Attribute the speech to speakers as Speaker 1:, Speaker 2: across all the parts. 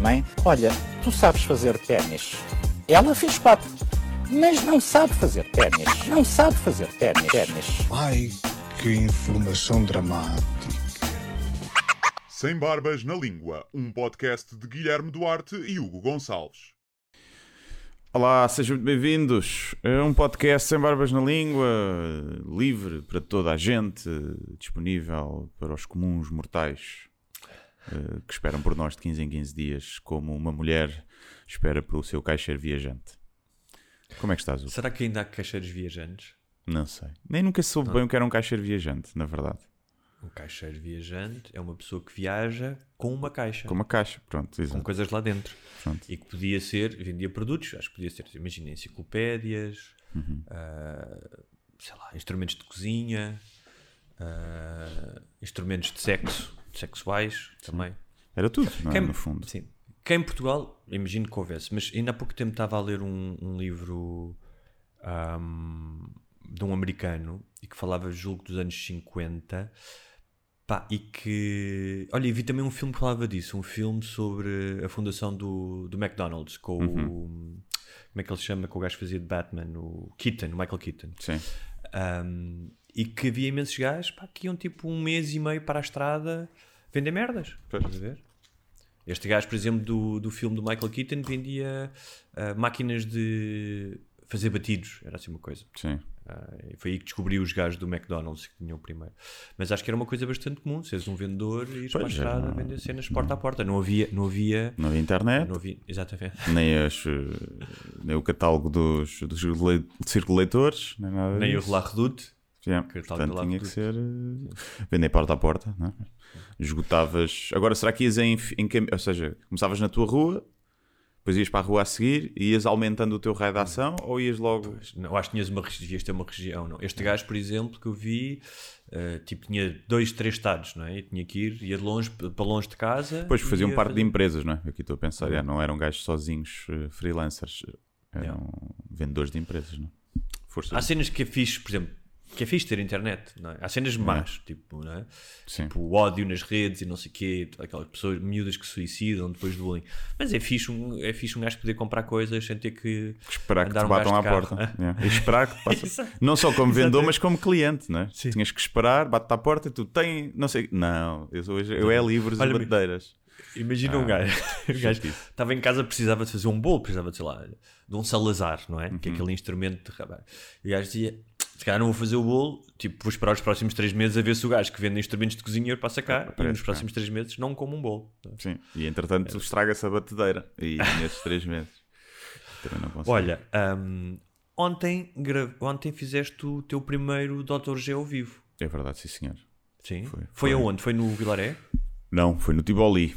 Speaker 1: Mãe, olha, tu sabes fazer ténis. Ela fez quatro, mas não sabe fazer ténis. Não sabe fazer ténis.
Speaker 2: Ai, que informação dramática.
Speaker 3: Sem Barbas na Língua, um podcast de Guilherme Duarte e Hugo Gonçalves.
Speaker 4: Olá, sejam muito bem-vindos. É um podcast sem barbas na língua, livre para toda a gente, disponível para os comuns mortais que esperam por nós de 15 em 15 dias, como uma mulher espera pelo seu caixeiro viajante. Como é que estás, Hugo?
Speaker 5: Será que ainda há caixeiros viajantes?
Speaker 4: Não sei. Nem nunca soube bem o que era um caixeiro viajante, na verdade.
Speaker 5: Um caixeiro viajante é uma pessoa que viaja com uma caixa,
Speaker 4: Com uma caixa, pronto,
Speaker 5: com
Speaker 4: exato.
Speaker 5: coisas lá dentro.
Speaker 4: Pronto.
Speaker 5: E que podia ser, vendia produtos, acho que podia ser, imagina, enciclopédias,
Speaker 4: Uhum.
Speaker 5: ah, sei lá, instrumentos de cozinha, ah, instrumentos de sexo, sexuais também.
Speaker 4: Era tudo, não é?
Speaker 5: Quem-
Speaker 4: no fundo.
Speaker 5: Sim. Que em Portugal, imagino que houvesse, mas ainda há pouco tempo estava a ler um, um livro ahm, de um americano e que falava, julgo, dos anos 50. Pá, e que. Olha, e vi também um filme que falava disso, um filme sobre a fundação do, do McDonald's, com o. Como é que ele se chama? Com o gajo que fazia de Batman, o Keaton, o Michael Keaton.
Speaker 4: Sim.
Speaker 5: Um, e que havia imensos gajos pá, que iam tipo um mês e meio para a estrada vender merdas.
Speaker 4: Pois.
Speaker 5: Estás a ver? Este gajo, por exemplo, do, do filme do Michael Keaton vendia ah, máquinas de fazer batidos, era assim uma coisa.
Speaker 4: Sim.
Speaker 5: E foi aí que descobri os gajos do McDonald's que tinham o primeiro. Mas acho que era uma coisa bastante comum, seres um vendedor e ires para a estrada
Speaker 4: era-
Speaker 5: vender cenas porta a porta. Não havia, não havia,
Speaker 4: Não havia internet,
Speaker 5: não havia, exatamente.
Speaker 4: nem, as, eh, nem o catálogo dos, dos le- círculo de leitores, nem nada
Speaker 5: Nem o
Speaker 4: disso.
Speaker 5: Relar Redoute.
Speaker 4: Yeah, portanto, tinha que ser eh, vender porta a porta, não é? Esgotavas. Agora, será que ias em, em cam- Ou seja, começavas na tua rua, depois ias para a rua a seguir e ias aumentando o teu raio de ação ou ias logo.
Speaker 5: Não, acho que tinhas uma, devias ter uma região. Não. Este gajo, por exemplo, que eu vi, eh, tipo, tinha dois, três estados, não é? E tinha que ir, ia de longe, para longe de casa.
Speaker 4: Depois faziam
Speaker 5: ia
Speaker 4: parte
Speaker 5: fazer-
Speaker 4: de empresas, não é? Aqui estou a pensar,
Speaker 5: Uhum.
Speaker 4: já, não eram gajos sozinhos, eh, freelancers, eram vendedores de empresas, não é? Força.
Speaker 5: Há cenas que é fixe, por exemplo, que é fixe ter internet, não é? Há cenas más, tipo, não é?
Speaker 4: Sim.
Speaker 5: Tipo, o ódio nas redes e não sei o quê, aquelas pessoas miúdas que se suicidam depois do bullying. Mas é fixe, um, é fixe um gajo poder comprar coisas sem ter que.
Speaker 4: Esperar que te
Speaker 5: um
Speaker 4: batam à
Speaker 5: carro.
Speaker 4: porta. Yeah. E esperar que
Speaker 5: Exato.
Speaker 4: Não só como vendedor, mas como cliente, não é?
Speaker 5: Sim.
Speaker 4: Tinhas que esperar, bate-te à porta e tu tem, não sei. Não, eu, sou, eu é livros e
Speaker 5: Olha,
Speaker 4: bandeiras.
Speaker 5: Imagina
Speaker 4: Ah,
Speaker 5: um gajo, um gajo estava em casa, precisava de fazer um bolo, precisava de, sei lá, de um Salazar, não é? Que é
Speaker 4: Uhum.
Speaker 5: aquele instrumento de rabar. E o gajo dizia: se calhar não vou fazer o bolo, tipo, vou esperar os próximos três meses a ver se o gajo que vende instrumentos de cozinha passa cá e
Speaker 4: Aparece
Speaker 5: nos
Speaker 4: cá.
Speaker 5: próximos três meses não como um bolo.
Speaker 4: Sim, e entretanto estraga-se a batedeira. E nesses três meses. Também não consigo.
Speaker 5: Olha, hum, ontem, gra- ontem fizeste o teu primeiro Dr. G ao vivo.
Speaker 4: É verdade, sim, senhor.
Speaker 5: Sim.
Speaker 4: Foi-
Speaker 5: Foi,
Speaker 4: foi.
Speaker 5: aonde? Foi no Vilaré?
Speaker 4: Não, foi no Tivoli.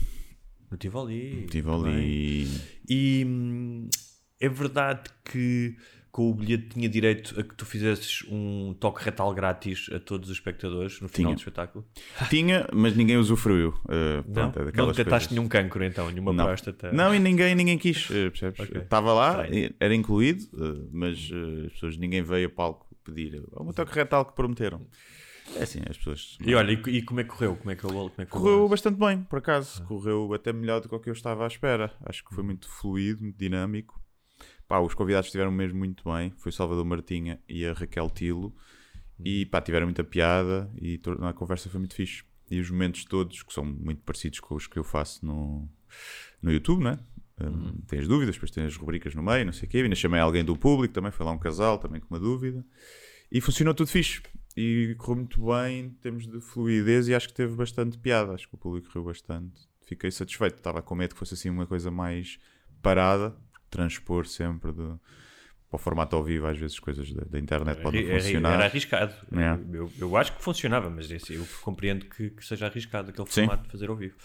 Speaker 5: No Tivoli.
Speaker 4: Tivoli.
Speaker 5: E hum, é verdade que com o bilhete tinha direito a que tu fizesses um toque retal grátis a todos os espectadores no final
Speaker 4: Tinha.
Speaker 5: do espetáculo?
Speaker 4: Tinha, mas ninguém usufruiu. Uh,
Speaker 5: Não,
Speaker 4: pronto, é
Speaker 5: não detectaste
Speaker 4: coisas.
Speaker 5: nenhum cancro então, nenhuma
Speaker 4: Não.
Speaker 5: próstata.
Speaker 4: Não, e ninguém, ninguém quis, eh, percebes?
Speaker 5: Ok.
Speaker 4: Estava lá, era incluído, eh, mas as pessoas, ninguém veio a palco pedir o meu toque retal que prometeram. É assim, as pessoas.
Speaker 5: E olha, e, e como é que correu? Como é que? Como é que
Speaker 4: Correu bastante bem, por acaso. Correu até melhor do que o que eu estava à espera. Acho que foi muito fluido, muito dinâmico. Pá, os convidados estiveram mesmo muito bem. Foi o Salvador Martinha e a Raquel Tilo. E pá, tiveram muita piada e a conversa foi muito fixe. E os momentos todos, que são muito parecidos com os que eu faço no, no YouTube, né? Um, Tem as dúvidas, depois tem as rubricas no meio, não sei o quê. Ainda chamei alguém do público, também foi lá um casal, também com uma dúvida. E funcionou tudo fixe. E correu muito bem em termos de fluidez e acho que teve bastante piada. Acho que o público riu bastante. Fiquei satisfeito. Estava com medo que fosse assim uma coisa mais parada, transpor sempre de, para o formato ao vivo, às vezes coisas da, da internet podem
Speaker 5: Era,
Speaker 4: funcionar.
Speaker 5: era arriscado.
Speaker 4: É.
Speaker 5: Eu, eu acho que funcionava, mas esse- eu compreendo que, que seja arriscado aquele
Speaker 4: Sim.
Speaker 5: formato de fazer ao vivo.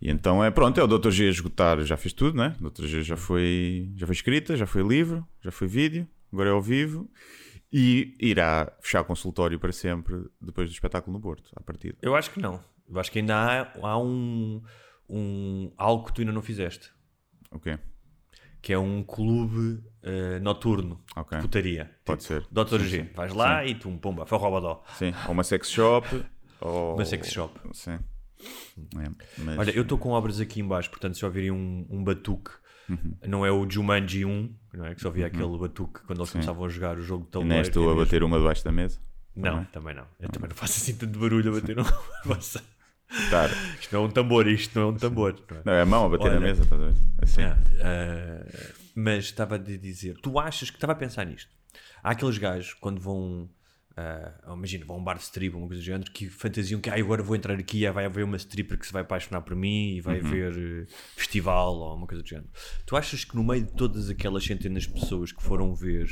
Speaker 4: E então é pronto, é o Dr. G a esgotar, já fez tudo, né? O Dr. G já foi, já foi escrita, já foi livro, já foi vídeo, agora é ao vivo e irá fechar o consultório para sempre depois do espetáculo no Porto, à partida.
Speaker 5: Eu acho que não. Eu acho que ainda há, há um, um algo que tu ainda não fizeste,
Speaker 4: O quê?
Speaker 5: Que é um clube eh, noturno
Speaker 4: Ok.
Speaker 5: de putaria.
Speaker 4: Pode
Speaker 5: Tipo,
Speaker 4: ser.
Speaker 5: Dr.
Speaker 4: Sim,
Speaker 5: G,
Speaker 4: sim.
Speaker 5: vais lá e tu, pumba, farrobadó.
Speaker 4: Sim, ou uma sex shop, ou...
Speaker 5: Uma sex shop.
Speaker 4: Sim. É, mas-
Speaker 5: Olha, eu estou com obras aqui em baixo, portanto se ouvirem um, um batuque,
Speaker 4: Uhum.
Speaker 5: não é o Jumanji 1, não é? Que só via aquele batuque quando eles começavam a jogar o jogo de tabuleiro.
Speaker 4: nem estou
Speaker 5: é
Speaker 4: a bater uma debaixo da mesa.
Speaker 5: Não,
Speaker 4: Também.
Speaker 5: também não. Eu também não faço assim tanto barulho a bater uma Isto não é um tambor, isto não é um tambor. não é?
Speaker 4: Não, é a mão a bater
Speaker 5: Olha.
Speaker 4: na mesa, estás a ver? Assim.
Speaker 5: Ah, mas estava a dizer, tu achas que estava a pensar nisto? Há aqueles gajos quando vão, ah, imagina, vão a um bar de strip ou uma coisa do género que fantasiam que ah, agora vou entrar aqui e vai haver uma stripper que se vai apaixonar por mim e vai haver eh, festival ou uma coisa do género. Tu achas que no meio de todas aquelas centenas de pessoas que foram ver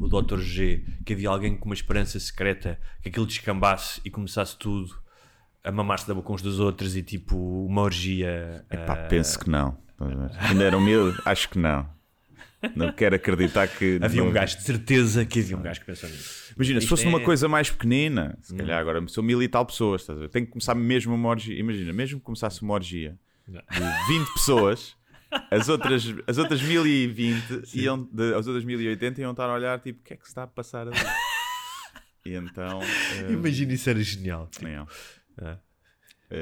Speaker 5: o Dr. G, que havia alguém com uma esperança secreta que aquilo descambasse e começasse tudo a mamar-se da boca uns dos outros e tipo uma orgia?
Speaker 4: Pá,
Speaker 5: ah,
Speaker 4: penso que não. Ainda era humilde? Acho que não. Não quero acreditar que.
Speaker 5: Havia
Speaker 4: não-
Speaker 5: um gajo de certeza que havia um gajo que pensou nisso.
Speaker 4: Imagina, se
Speaker 5: Isto
Speaker 4: fosse
Speaker 5: é-
Speaker 4: numa coisa mais pequenina, se calhar agora são mil e tal pessoas, estás a ver? Tem que começar mesmo uma orgia. Imagina, mesmo que começasse uma orgia
Speaker 5: Não.
Speaker 4: de 20 pessoas, as outras, as outras 1020 iam, de, as outras 1080 iam estar a olhar tipo, o que é que se está a passar ali? E então. eh,
Speaker 5: Imagina isso era genial.
Speaker 4: não.
Speaker 5: É.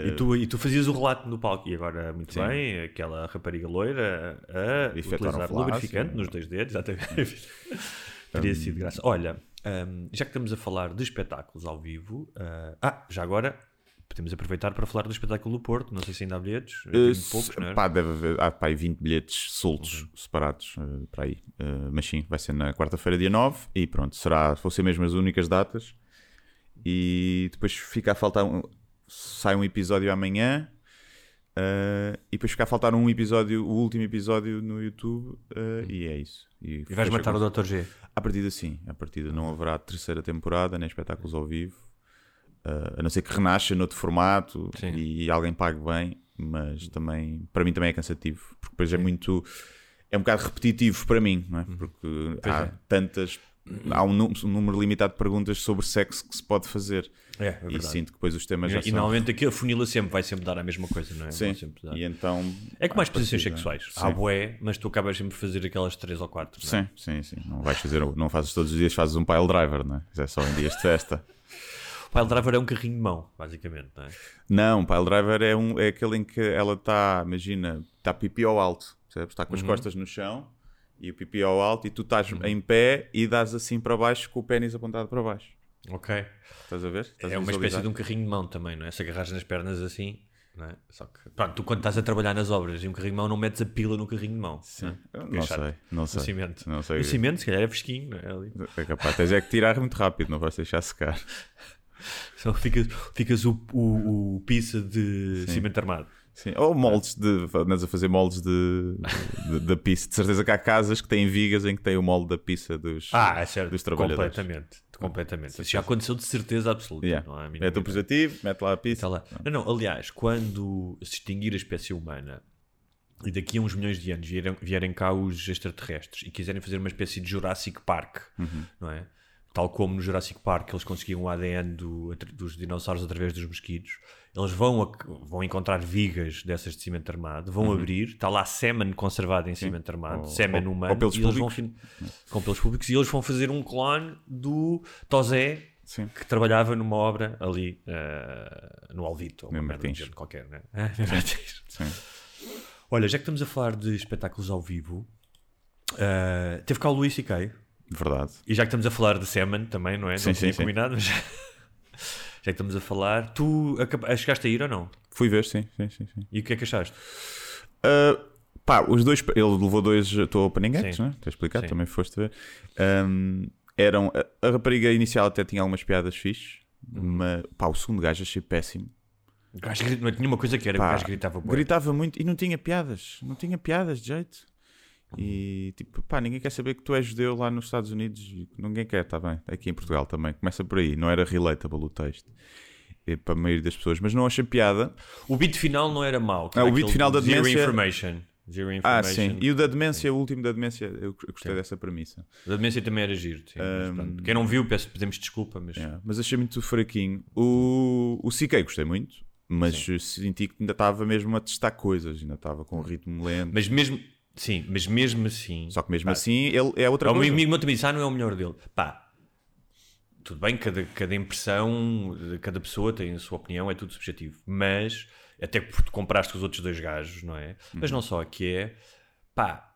Speaker 5: E, tu, e tu fazias o relato no palco, e agora, muito
Speaker 4: Sim.
Speaker 5: bem, aquela rapariga loira a
Speaker 4: Efetuar um
Speaker 5: utilizar
Speaker 4: flash,
Speaker 5: lubrificante nos dois dedos, exatamente. Teria sido graça. Olha, hum, já que estamos a falar de espetáculos ao vivo, ah, ah, já agora podemos aproveitar para falar do espetáculo do Porto. Não sei se ainda há bilhetes,
Speaker 4: se-
Speaker 5: poucos, não é?
Speaker 4: pá, deve haver há, pá, aí 20 bilhetes soltos,
Speaker 5: Uhum.
Speaker 4: separados, eh, para aí. Eh, mas sim, vai ser na quarta-feira, dia 9, e pronto, será, vão ser mesmo as únicas datas. E depois fica a faltar, um, sai um episódio amanhã, eh, e depois fica a faltar um episódio, o último episódio no YouTube, eh, e é isso. E,
Speaker 5: Uhum. E vais matar o Dr. G.
Speaker 4: À partida sim, à partida não haverá terceira temporada, nem espetáculos ao vivo, uh, a não ser que renasça noutro formato
Speaker 5: Sim.
Speaker 4: e alguém pague bem, mas também, para mim também é cansativo, porque depois é muito, é um bocado repetitivo para mim, não é? Porque há
Speaker 5: é.
Speaker 4: tantas, há um número limitado de perguntas sobre sexo que se pode fazer
Speaker 5: É, é
Speaker 4: e
Speaker 5: verdade.
Speaker 4: sinto que depois os temas já
Speaker 5: E,
Speaker 4: são...
Speaker 5: normalmente aqui a funila sempre vai sempre dar a mesma coisa, não é?
Speaker 4: Sim, e então...
Speaker 5: É que mais posições sexuais.
Speaker 4: Sim.
Speaker 5: Há bué, mas tu acabas sempre de fazer aquelas três ou quatro. é?
Speaker 4: Sim, sim, sim. Não vais fazer, não fazes todos os dias, fazes um pile driver, não é? É só em dias de festa.
Speaker 5: O pile driver é um carrinho de mão, basicamente, não é?
Speaker 4: Não, pile driver é, um, é aquele em que ela está, imagina, está pipi ao alto, percebes? Está com
Speaker 5: Uhum.
Speaker 4: as costas no chão e o pipi ao alto e tu estás em pé e dás assim para baixo com o pênis apontado para baixo.
Speaker 5: Ok.
Speaker 4: Estás a ver? Estás
Speaker 5: é
Speaker 4: a
Speaker 5: uma espécie de um carrinho de mão também, não é? Se agarras nas pernas assim, não é? Só que, pronto, tu quando estás a trabalhar nas obras e um carrinho de mão não metes a pila no carrinho de mão.
Speaker 4: Sim.
Speaker 5: Não, é? É
Speaker 4: Não sei, não sei.
Speaker 5: cimento.
Speaker 4: Não sei.
Speaker 5: No cimento, se calhar é fresquinho, não é? Ali.
Speaker 4: É capaz, tens é que tirar muito rápido, não vais deixar secar.
Speaker 5: Só ficas, ficas o, o, o pizza de cimento armado.
Speaker 4: Sim. Ou moldes de. Andas a fazer moldes de, de- da pizza. De certeza que há casas que têm vigas em que tem o molde da pizza dos,
Speaker 5: Ah, é certo.
Speaker 4: dos trabalhadores.
Speaker 5: Completamente. Completamente. Isso já aconteceu de certeza absoluta.
Speaker 4: Yeah.
Speaker 5: Não há a mínima
Speaker 4: Mete lá a pizza.
Speaker 5: Está lá. Não, não, aliás, quando se extinguir a espécie humana e daqui a uns milhões de anos vierem, vierem cá os extraterrestres e quiserem fazer uma espécie de Jurassic Park, não é? Tal como no Jurassic Park eles conseguiam o ADN do- dos dinossauros através dos mosquitos, eles vão, a- vão encontrar vigas dessas de cimento armado, vão abrir, está lá sêmen conservado em cimento armado,
Speaker 4: Ou-
Speaker 5: sêmen humano,
Speaker 4: ou pelos
Speaker 5: e eles vão
Speaker 4: públicos.
Speaker 5: com pelos públicos, e eles vão fazer um clone do Tosé
Speaker 4: Sim.
Speaker 5: que trabalhava numa obra ali eh, no Alvito, ou uma merda qualquer, né? Olha, já que estamos a falar de espetáculos ao vivo, eh, teve cá o Luís C.K.
Speaker 4: Verdade.
Speaker 5: E já que estamos a falar de Semen também, não é?
Speaker 4: Sim,
Speaker 5: não
Speaker 4: sim,
Speaker 5: tinha
Speaker 4: sim.
Speaker 5: combinado, mas já, que estamos a falar, tu acaba- chegaste a ir ou não?
Speaker 4: Fui ver, sim, sim, sim. sim.
Speaker 5: E o que é que achaste?
Speaker 4: Uh, pá, os dois, ele levou dois estou Opening Acts, né? Te explicado,
Speaker 5: Sim.
Speaker 4: também foste ver. Um, eram, a, a rapariga inicial até tinha algumas piadas fixes,
Speaker 5: Uhum.
Speaker 4: mas pá, o segundo gajo achei péssimo.
Speaker 5: O gajo não tinha uma coisa que era,
Speaker 4: Pá,
Speaker 5: o gajo gritava bué.
Speaker 4: Gritava muito e não tinha piadas, não tinha piadas de jeito. E tipo, pá, ninguém quer saber que tu és judeu lá nos Estados Unidos. Ninguém quer, está bem. Aqui em Portugal também. Começa por aí. Não era relatable o texto. é para a maioria das pessoas, mas não achei piada.
Speaker 5: O beat final não era mau.
Speaker 4: Ah, o beat final da
Speaker 5: Zero
Speaker 4: demência-
Speaker 5: Information. Zero
Speaker 4: Ah,
Speaker 5: Information.
Speaker 4: sim. E o da demência, o último da demência, eu gostei
Speaker 5: Sim.
Speaker 4: dessa premissa.
Speaker 5: O da demência também era giro. sim, mas
Speaker 4: Um,
Speaker 5: pronto. Quem não viu, peço, pedimos desculpa, mas...
Speaker 4: Yeah, mas achei muito fraquinho. O, o CK gostei muito, mas senti que ainda estava mesmo a testar coisas, ainda estava com um ritmo lento.
Speaker 5: Mas mesmo... Sim, mas mesmo assim...
Speaker 4: Só que mesmo
Speaker 5: pá,
Speaker 4: assim ele é outra
Speaker 5: O meu
Speaker 4: coisa.
Speaker 5: amigo meu também disse, ah, não é o melhor dele. Pá, tudo bem, cada, cada impressão cada pessoa tem a sua opinião, é tudo subjetivo. Mas, até porque compraste com os outros dois gajos, não é? Mas
Speaker 4: Uhum.
Speaker 5: não só, que é, pá,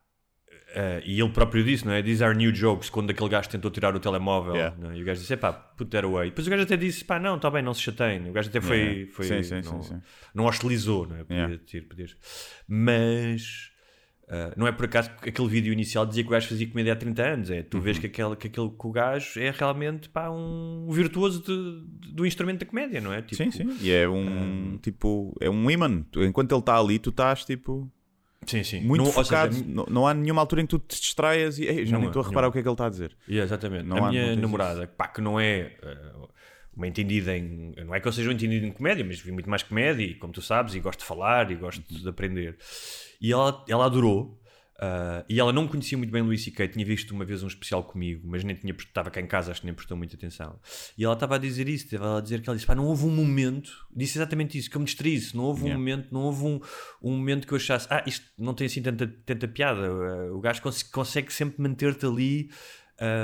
Speaker 5: eh, e ele próprio disse, não é? These are new jokes, quando aquele gajo tentou tirar o telemóvel,
Speaker 4: Yeah.
Speaker 5: é? e o gajo disse, pá, put that away. Depois o gajo até disse, pá, não, está bem, não se chateiem. O gajo até foi,
Speaker 4: Yeah.
Speaker 5: foi
Speaker 4: Sim, sim,
Speaker 5: não,
Speaker 4: sim, sim.
Speaker 5: não hostilizou, não é? Podia
Speaker 4: Yeah.
Speaker 5: ter, podias- Mas ah, não é por acaso que aquele vídeo inicial dizia que o gajo fazia comédia há 30 anos. É, tu
Speaker 4: Uhum.
Speaker 5: vês que aquele, que aquele que o gajo é realmente pá, um virtuoso de- de- do instrumento da comédia, não é? Tipo,
Speaker 4: Sim, sim. E é um tipo, é um imã. Enquanto ele está ali, tu estás tipo
Speaker 5: sim, sim.
Speaker 4: muito
Speaker 5: Não- ou seja,
Speaker 4: focado. não, não há nenhuma altura em que tu te distraias e "Ei, já
Speaker 5: Não
Speaker 4: nem estou a reparar
Speaker 5: nenhuma.
Speaker 4: o que é que ele está a dizer.
Speaker 5: Yeah, exatamente.
Speaker 4: Não
Speaker 5: a
Speaker 4: há-
Speaker 5: minha namorada, pá, que não é uh, uma entendida em. Não é que eu seja um entendido em comédia, mas vi muito mais comédia, e como tu sabes, e gosto de falar e gosto
Speaker 4: Uhum.
Speaker 5: de aprender. E ela, ela adorou. uh, e ela não conhecia muito bem Luís C.K., tinha visto uma vez um especial comigo, mas nem tinha, estava cá em casa, acho que nem prestou muita atenção. E ela estava a dizer isso, estava a dizer que ela disse: pá, não houve um momento, disse exatamente isso, que eu me distraísse, não houve um
Speaker 4: Yeah.
Speaker 5: momento, não houve um, um momento que eu achasse, ah, isto não tem assim tanta, tanta piada. Uh, o gajo cons- consegue sempre manter-te ali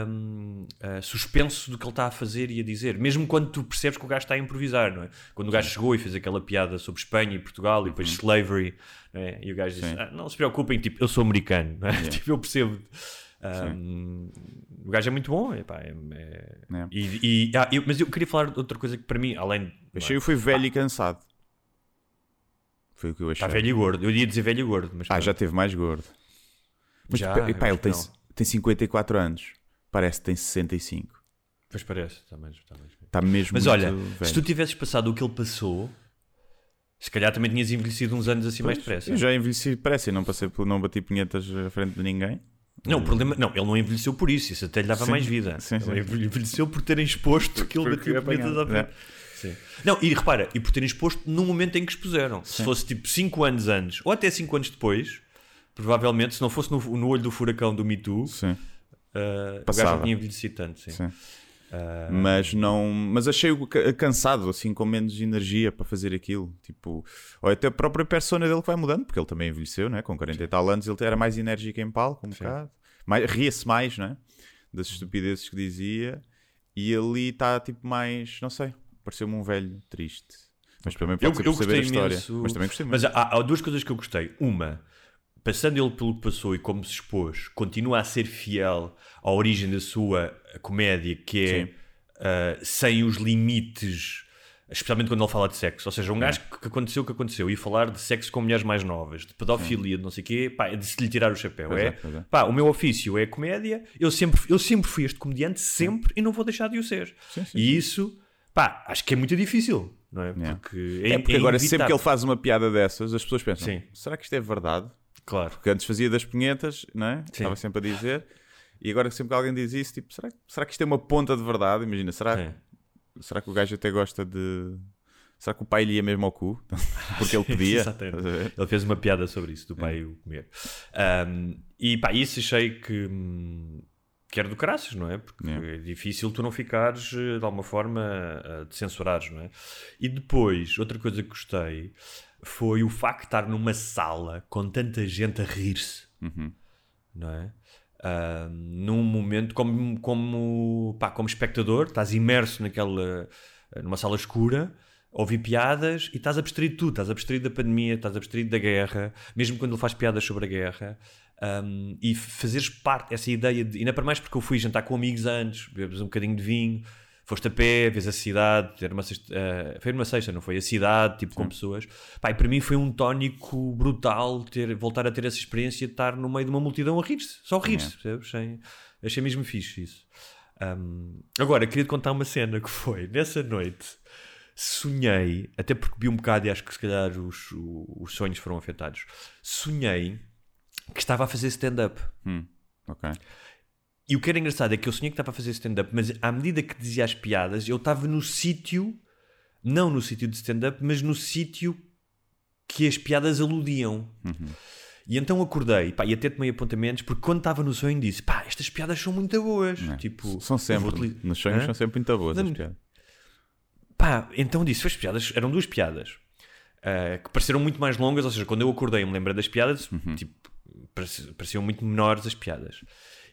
Speaker 5: hum, uh, suspenso do que ele está a fazer e a dizer, mesmo quando tu percebes que o gajo está a improvisar, não é? Quando o gajo chegou e fez aquela piada sobre Espanha e Portugal e depois slavery, não é? e o gajo disse. "Ah, Não se preocupem, tipo, eu sou americano, é?
Speaker 4: Yeah.
Speaker 5: tipo, eu percebo. Hum, o gajo é muito bom, epá, é, é-
Speaker 4: É.
Speaker 5: E, e- ah, eu- mas eu queria falar de outra coisa que para mim, além de
Speaker 4: Achei que foi velho e cansado. Foi o que eu achei.
Speaker 5: está velho e gordo, eu ia dizer velho e gordo, mas
Speaker 4: Ah, já teve mais gordo. Mas
Speaker 5: Já,
Speaker 4: pá,
Speaker 5: eu
Speaker 4: ele tem, tem 54 anos. Parece que tem 65.
Speaker 5: Pois parece, está mais, está mais
Speaker 4: Está mesmo
Speaker 5: Mas olha,
Speaker 4: velho.
Speaker 5: se tu tivesses passado o que ele passou, se calhar também tinhas envelhecido uns anos assim mais depressa.
Speaker 4: Eu já envelheci depressa e não, passei, por- não bati punhetas à frente de ninguém.
Speaker 5: Não, o problema, não, ele não envelheceu por isso, isso até lhe dava
Speaker 4: Sim,
Speaker 5: mais vida.
Speaker 4: sim, sim.
Speaker 5: Ele envelheceu por terem exposto que ele batia punhetas à frente. Sim. Não, e repara, e por terem exposto no momento em que expuseram. Se fosse tipo 5 anos antes, ou até 5 anos depois, provavelmente, se não fosse no, no olho do furacão do Me Too,
Speaker 4: Sim,
Speaker 5: uh, o gajo
Speaker 4: Passava.
Speaker 5: não tinha envelhecido tanto. Sim.
Speaker 4: sim.
Speaker 5: Uh,
Speaker 4: Mas não. Mas achei-o ca- cansado, assim, com menos energia para fazer aquilo. Tipo, ou até a própria persona dele que vai mudando, porque ele também envelheceu, né? Com 40 e tal anos, ele era mais enérgico em palco, um bocado. Mais, ria-se mais, né? Das estupidezes que dizia. E ali está, tipo, mais. Não sei. Pareceu-me um velho triste. Mas também pode
Speaker 5: Eu, eu
Speaker 4: saber a história.
Speaker 5: imenso.
Speaker 4: Mas também gostei muito.
Speaker 5: Mas há, há duas coisas que eu gostei. Uma, passando ele pelo que passou e como se expôs, continua a ser fiel à origem da sua comédia, que é
Speaker 4: Sim.
Speaker 5: ah, sem os limites, especialmente quando ele fala de sexo. Ou seja,
Speaker 4: É.
Speaker 5: um gajo que, aconteceu o que aconteceu e falar de sexo com mulheres mais novas, de pedofilia, de não sei o quê, pá, é de se lhe tirar o chapéu.
Speaker 4: Pois
Speaker 5: é,
Speaker 4: é, pois é.
Speaker 5: pá, o meu ofício é a comédia, eu sempre, eu sempre fui este comediante, sempre, e não vou deixar de o ser.
Speaker 4: Sim, sim,
Speaker 5: e isso, pá, acho que é muito difícil. Não é?
Speaker 4: Yeah.
Speaker 5: Porque
Speaker 4: É porque agora, sempre que ele faz uma piada dessas, as pessoas pensam:
Speaker 5: Sim.
Speaker 4: será que isto é verdade?
Speaker 5: Claro.
Speaker 4: Porque antes fazia das punhetas, não é?
Speaker 5: Sim.
Speaker 4: Estava sempre a dizer. E agora sempre que alguém diz isso, tipo, será, será que isto é uma ponta de verdade? Imagina, será,
Speaker 5: Sim.
Speaker 4: será que o gajo até gosta de. Será que o pai lhe ia mesmo ao cu? Porque ele pedia.
Speaker 5: Ele fez uma piada sobre isso, do pai o comer. Um, e pá, isso achei que, hum, que era do caraças, não é? Porque
Speaker 4: Yeah.
Speaker 5: é difícil tu não ficares eh, de alguma forma de censurares, não é? E depois, outra coisa que gostei foi o facto de estar numa sala com tanta gente a rir-se,
Speaker 4: Uhum.
Speaker 5: não é? Ah, num momento como, como, pá, como espectador, estás imerso naquela, numa sala escura, a ouvir piadas e estás abstraído de tudo, estás abstraído da pandemia, estás abstraído da guerra, mesmo quando ele faz piadas sobre a guerra, um, e fazeres parte dessa ideia de, ainda para mais porque eu fui jantar com amigos antes, bebes um bocadinho de vinho, foste a pé, vês a cidade, era uma sexta, eh, foi numa sexta, não foi? A cidade, tipo, com pessoas. E para mim foi um tónico brutal ter, voltar a ter essa experiência de estar no meio de uma multidão a rir-se, só rir-se, percebes? Sem- achei mesmo fixe isso. Um, agora, queria te contar uma cena que foi, nessa noite, sonhei, até porque vi um bocado e acho que se calhar os, os sonhos foram afetados, sonhei que estava a fazer stand-up.
Speaker 4: Hum, ok.
Speaker 5: E o que era engraçado é que eu sonhei que estava a fazer stand-up, mas à medida que dizia as piadas, eu estava no sítio, não no sítio de stand-up, mas no sítio que as piadas aludiam. E então acordei, pá, e até tomei apontamentos, porque quando estava no sonho disse, pá, estas piadas são muito boas.
Speaker 4: É?
Speaker 5: Tipo,
Speaker 4: são sempre, nos sonhos
Speaker 5: Hã?
Speaker 4: são sempre muito boas as
Speaker 5: Não-
Speaker 4: piadas.
Speaker 5: Pá, então disse, as piadas, eram duas piadas. ah, que pareceram muito mais longas, ou seja, quando eu acordei me lembrei das piadas,
Speaker 4: Uhum.
Speaker 5: tipo, pareci- pareciam muito menores as piadas.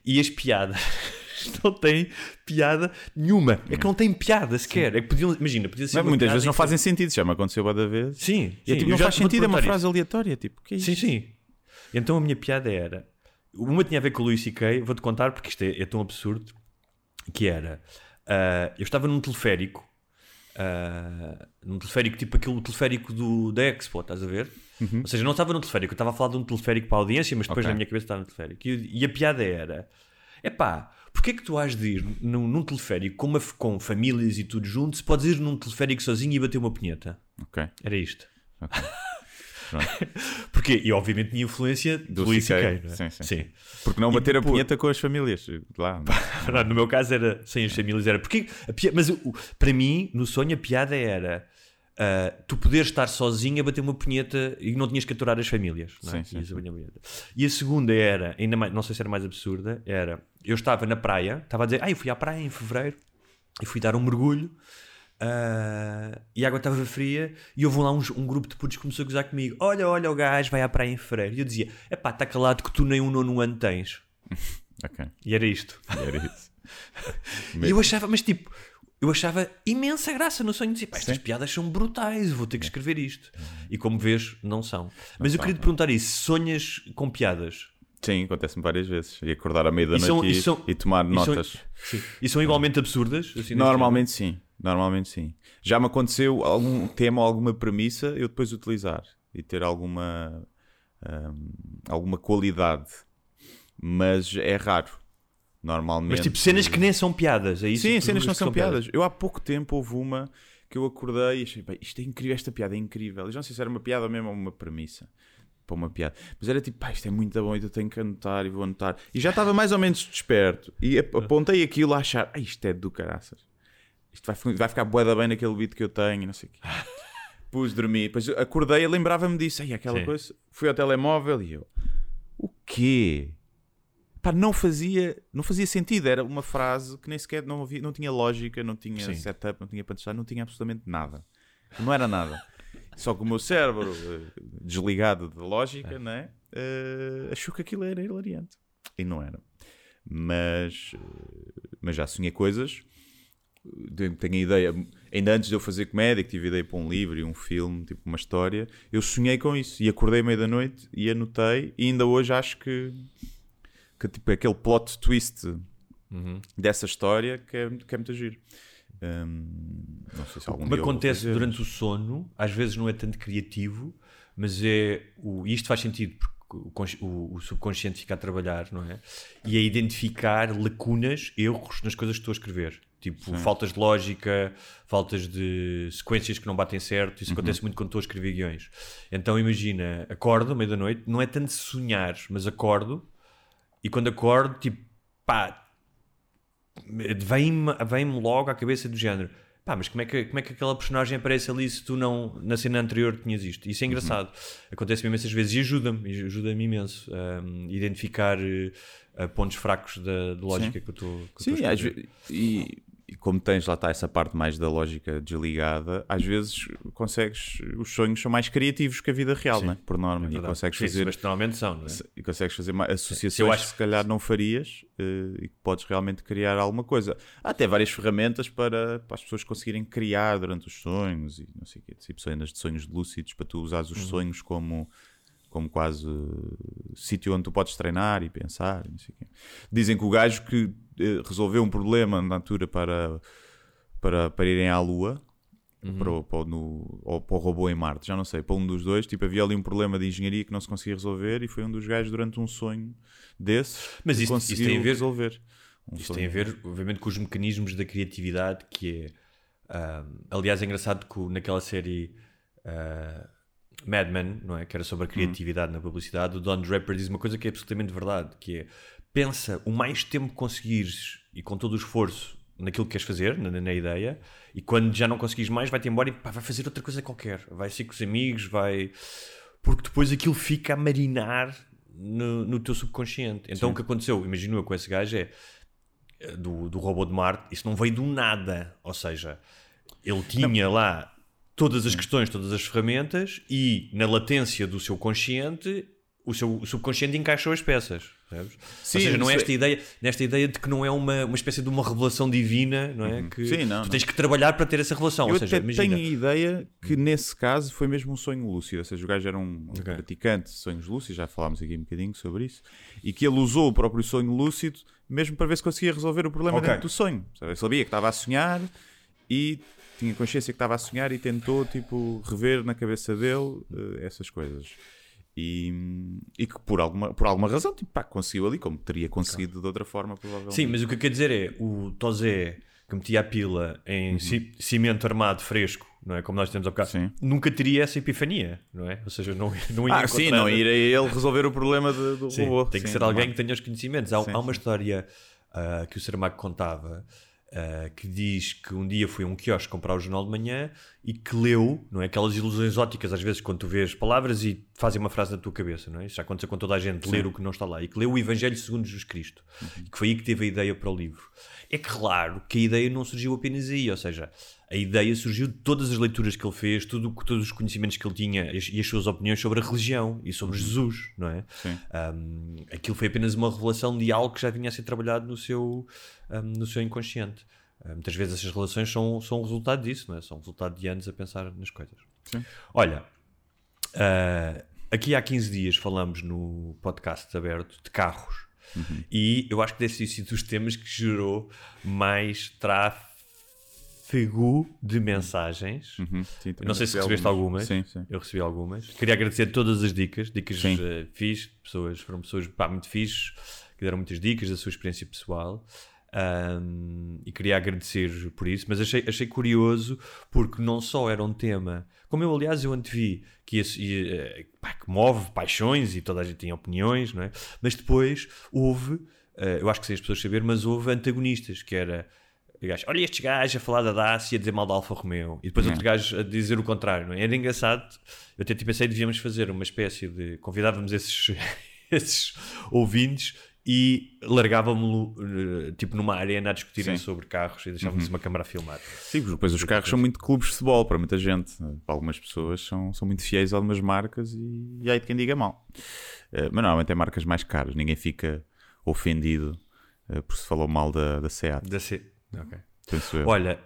Speaker 5: E as piadas não têm piada nenhuma. É que não têm piada sequer. É que podiam, imagina, podia ser
Speaker 4: Mas muitas vezes não
Speaker 5: que-
Speaker 4: fazem sentido, já me aconteceu bué da vez.
Speaker 5: Sim,
Speaker 4: é
Speaker 5: sim,
Speaker 4: tipo,
Speaker 5: eu
Speaker 4: não
Speaker 5: já
Speaker 4: faz sentido, é uma frase aleatória. Tipo, que é
Speaker 5: Sim,
Speaker 4: isto?
Speaker 5: sim. Então a minha piada era. Uma tinha a ver com o Luís C.K., vou-te contar porque isto é, é tão absurdo. Que era. ah, eu estava num teleférico. Ah, num teleférico tipo aquele teleférico do, da Expo, estás a ver? Ou seja, não estava num teleférico, eu estava a falar de um teleférico para a audiência, mas depois
Speaker 4: Ok.
Speaker 5: na minha cabeça estava no teleférico. E, e a piada era: é pá, porquê é que tu has de ir num, num teleférico com, uma, com famílias e tudo junto, se podes ir num teleférico sozinho e bater uma punheta?
Speaker 4: Ok.
Speaker 5: Era isto. Porque, e obviamente tinha influência do,
Speaker 4: Do
Speaker 5: Luís
Speaker 4: CK,
Speaker 5: é?
Speaker 4: sim, sim. Porque não
Speaker 5: E
Speaker 4: bater a
Speaker 5: depois-
Speaker 4: punheta com as famílias. Lá.
Speaker 5: Não, no meu caso era sem as famílias, era porque mas o- para mim, no sonho, a piada era ah, tu poderes estar sozinho a bater uma punheta e não tinhas que aturar as famílias. É?
Speaker 4: Sim, sim, sim.
Speaker 5: E a segunda era, ainda mais, não sei se era mais absurda, era eu estava na praia, estava a dizer, ah, eu fui à praia em fevereiro e fui dar um mergulho. Ah, e a água estava fria e houve lá uns- um, grupo de putos que começou a gozar comigo. Olha, olha, o gajo vai à praia em fevereiro. E eu dizia: Epá, está calado que tu nem um nono ano tens.
Speaker 4: Ok.
Speaker 5: E era isto.
Speaker 4: E era isso.
Speaker 5: E eu achava, mas tipo, eu achava imensa graça no sonho de dizer, pá, estas piadas são brutais, eu vou ter que escrever isto. E como vês, não são. Mas eu
Speaker 4: são,
Speaker 5: queria te perguntar isso: sonhas com piadas?
Speaker 4: Sim, acontece-me várias vezes. E acordar à meia da
Speaker 5: E são-
Speaker 4: noite
Speaker 5: e
Speaker 4: e,
Speaker 5: são-
Speaker 4: e tomar
Speaker 5: e são-
Speaker 4: notas.
Speaker 5: Sim. E são igualmente absurdas? assim,
Speaker 4: Normalmente sim. Normalmente sim. Já me aconteceu algum tema ou alguma premissa eu depois utilizar e ter alguma hum, alguma qualidade. Mas é raro. Normalmente.
Speaker 5: Mas tipo, cenas que nem são piadas, é isso?
Speaker 4: Sim, cenas que não
Speaker 5: julgas
Speaker 4: são piadas. Eu há pouco tempo houve uma que eu acordei e achei, "Bem, isto é incrível, esta piada é incrível. Eu já não sei se era uma piada ou mesmo uma premissa para uma piada. Mas era tipo, pá, isto é muito bom eu tenho que anotar e vou anotar. E já estava mais ou menos desperto. E ap- apontei aquilo a achar, ah, isto é do caraças. Isto vai, vai ficar boeda bem naquele beat que eu tenho não sei o quê. Pus, dormi. Depois acordei e lembrava-me disso. Aí aquela
Speaker 5: Sim.
Speaker 4: coisa. Fui ao telemóvel e eu, o quê? Pá, não fazia, não fazia sentido. Era uma frase que nem sequer não, havia, não tinha lógica, não tinha
Speaker 5: Sim.
Speaker 4: setup, não tinha punchline, não tinha absolutamente nada. Não era nada. Só que o meu cérebro, eh, desligado da lógica, né, eh, achou que aquilo era hilariante. E não era. Mas, eh, mas já sonhei coisas. Tenho a ideia, ainda antes de eu fazer comédia, que tive ideia para um livro e um filme, tipo uma história, eu sonhei com isso e acordei meia da noite e anotei. E ainda hoje acho que, que tipo, aquele plot twist
Speaker 5: Uhum.
Speaker 4: dessa história que é, que é muito giro. Hum, não sei se algum
Speaker 5: O que
Speaker 4: dia
Speaker 5: me
Speaker 4: eu vou
Speaker 5: acontece durante o sono, às vezes não é tanto criativo, mas é. O, e isto faz sentido porque o, o- o subconsciente fica a trabalhar, não é? E a identificar lacunas, erros nas coisas que estou a escrever. Tipo, faltas de lógica, faltas de sequências que não batem certo. Isso acontece muito quando estou a escrever guiões. Então imagina, acordo à meia da noite, não é tanto sonhar, mas acordo e quando acordo, tipo, pá, vem-me vem logo à cabeça do género. Pá, mas como é, que, como é que aquela personagem aparece ali se tu não, na cena anterior, tinhas isto? Isso é engraçado. Acontece-me imensas vezes e ajuda-me, ajuda-me imenso a identificar eh, pontos fracos da, da lógica que eu estou que eu
Speaker 4: Sim,
Speaker 5: estou a
Speaker 4: às
Speaker 5: escrever.
Speaker 4: ve- e, e como tens lá está essa parte mais da lógica desligada, às vezes consegues, os sonhos são mais criativos que a vida real,
Speaker 5: Sim,
Speaker 4: né? por norma,
Speaker 5: É
Speaker 4: e consegues
Speaker 5: Sim,
Speaker 4: fazer
Speaker 5: mas normalmente são, não é?
Speaker 4: e consegues fazer associações
Speaker 5: acho
Speaker 4: que se calhar não farias eh, e que podes realmente criar alguma coisa. Há até várias ferramentas para, para as pessoas conseguirem criar durante os sonhos e não sei o quê, tipo cenas de sonhos lúcidos para tu usares
Speaker 5: Uhum.
Speaker 4: os sonhos como como quase eh, sítio onde tu podes treinar e pensar. Dizem que o gajo que eh, resolveu um problema na altura para, para, para irem à Lua
Speaker 5: Uhum.
Speaker 4: para, o, para, o- no, ou para o robô em Marte, já não sei, para um dos dois, tipo, havia ali um problema de engenharia que não se conseguia resolver e foi um dos gajos durante um sonho desses
Speaker 5: Mas isso
Speaker 4: conseguiu
Speaker 5: tem a ver-
Speaker 4: resolver. Um
Speaker 5: Isto
Speaker 4: sonho.
Speaker 5: tem a ver, obviamente, com os mecanismos da criatividade, que é. ah, aliás, é engraçado que naquela série ah, Mad Men, não é? Que era sobre a criatividade na publicidade, o Don Draper diz uma coisa que é absolutamente verdade, que é pensa o mais tempo que conseguires e com todo o esforço naquilo que queres fazer, na, na ideia, e quando já não conseguis mais, vai-te embora e pá, vai fazer outra coisa qualquer. Vai ser com os amigos, vai. Porque depois aquilo fica a marinar no, no teu subconsciente. Então o que aconteceu, imagino eu com esse gajo, é eh, do, do robô de Marte, isso não veio do nada. Ou seja, ele tinha lá todas as questões, todas as ferramentas e na latência do seu consciente, o seu o subconsciente encaixou as peças. percebes?
Speaker 4: Sim,
Speaker 5: Ou seja, não é esta ideia, nesta ideia de que não é uma, uma espécie de uma revelação divina, não é? Que
Speaker 4: Sim, não,
Speaker 5: tu
Speaker 4: não.
Speaker 5: tens que trabalhar para ter essa relação.
Speaker 4: Eu
Speaker 5: Ou seja, imagina,
Speaker 4: tenho a ideia que nesse caso foi mesmo um sonho lúcido, ou seja, o gajo era um
Speaker 5: Ok.
Speaker 4: praticante de sonhos lúcidos, já falámos aqui um bocadinho sobre isso, e que ele usou o próprio sonho lúcido mesmo para ver se conseguia resolver o problema
Speaker 5: Ok.
Speaker 4: dentro do sonho. Sabe? Ele sabia que estava a sonhar e tinha consciência que estava a sonhar e tentou tipo rever na cabeça dele eh, essas coisas. E, e que por alguma, por alguma razão tipo, pá, conseguiu ali, como teria conseguido de outra forma, provavelmente.
Speaker 5: Sim, mas o que eu quero dizer é o Tozé que metia a pila em ci- cimento armado fresco, não é? Como nós temos ao bocado,
Speaker 4: Sim.
Speaker 5: nunca teria essa epifania, não é? Ou seja, não, não ia
Speaker 4: Ah, sim, não ir a ele resolver o problema de- do
Speaker 5: Sim,
Speaker 4: robô.
Speaker 5: tem que
Speaker 4: Sim,
Speaker 5: ser alguém que tenha os conhecimentos. Há, há uma história ah, que o Saramago contava ah, que diz que um dia foi a um quiosque comprar o jornal de manhã e que leu, não é? Aquelas ilusões óticas, às vezes, quando tu vês palavras e fazem uma frase na tua cabeça, não é? Isso já aconteceu com toda a gente, ler o que não está lá. E que leu o Evangelho segundo Jesus Cristo.
Speaker 4: Uhum.
Speaker 5: E que foi aí que teve a ideia para o livro. É claro que a ideia não surgiu apenas aí, ou seja, a ideia surgiu de todas as leituras que ele fez, tudo, todos os conhecimentos que ele tinha e as- as suas opiniões sobre a religião e sobre Jesus, não é?
Speaker 4: Sim.
Speaker 5: Um, aquilo foi apenas uma revelação de algo que já vinha a ser trabalhado no seu, um, no seu inconsciente. Uh, muitas vezes essas relações são, são resultado disso, não é? São resultado de anos a pensar nas coisas.
Speaker 4: Sim.
Speaker 5: Olha, uh, aqui há 15 dias falamos no podcast aberto de carros. E eu acho que deve ter sido dos temas que gerou mais tráfego de mensagens.
Speaker 4: Uhum, sim, também
Speaker 5: Não sei se recebeste algumas.
Speaker 4: Sim, sim.
Speaker 5: Eu recebi algumas. Queria agradecer todas as dicas, dicas
Speaker 4: Sim.
Speaker 5: uh, fixe, pessoas, foram pessoas pá, muito fixes, que deram muitas dicas da sua experiência pessoal. Um, e queria agradecer por isso, mas achei, achei curioso porque não só era um tema, como eu aliás eu antevi, que, esse, ia, eh, pá, que move paixões e toda a gente tem opiniões, não é? mas depois houve, eh, eu acho que sei as pessoas saber, mas houve antagonistas, que era gajo, olha estes gajos a falar da Dacia e a dizer mal da Alfa Romeo e depois outro gajo a dizer o contrário, não é? Era engraçado, eu até tipo, pensei que devíamos fazer uma espécie de, convidávamos esses, esses ouvintes e largávamos tipo numa arena a discutirem
Speaker 4: Sim.
Speaker 5: sobre carros e deixávamos uma câmara a filmar.
Speaker 4: Sim, porque depois os carros são muito clubes de futebol para muita gente. Para algumas pessoas são, são muito fiéis a algumas marcas e, e aí de quem diga mal. Eh, mas normalmente é marcas mais caras, ninguém fica ofendido eh, por se falou mal da, da SEAT,
Speaker 5: Da C. Ok.
Speaker 4: penso eu.
Speaker 5: Olha,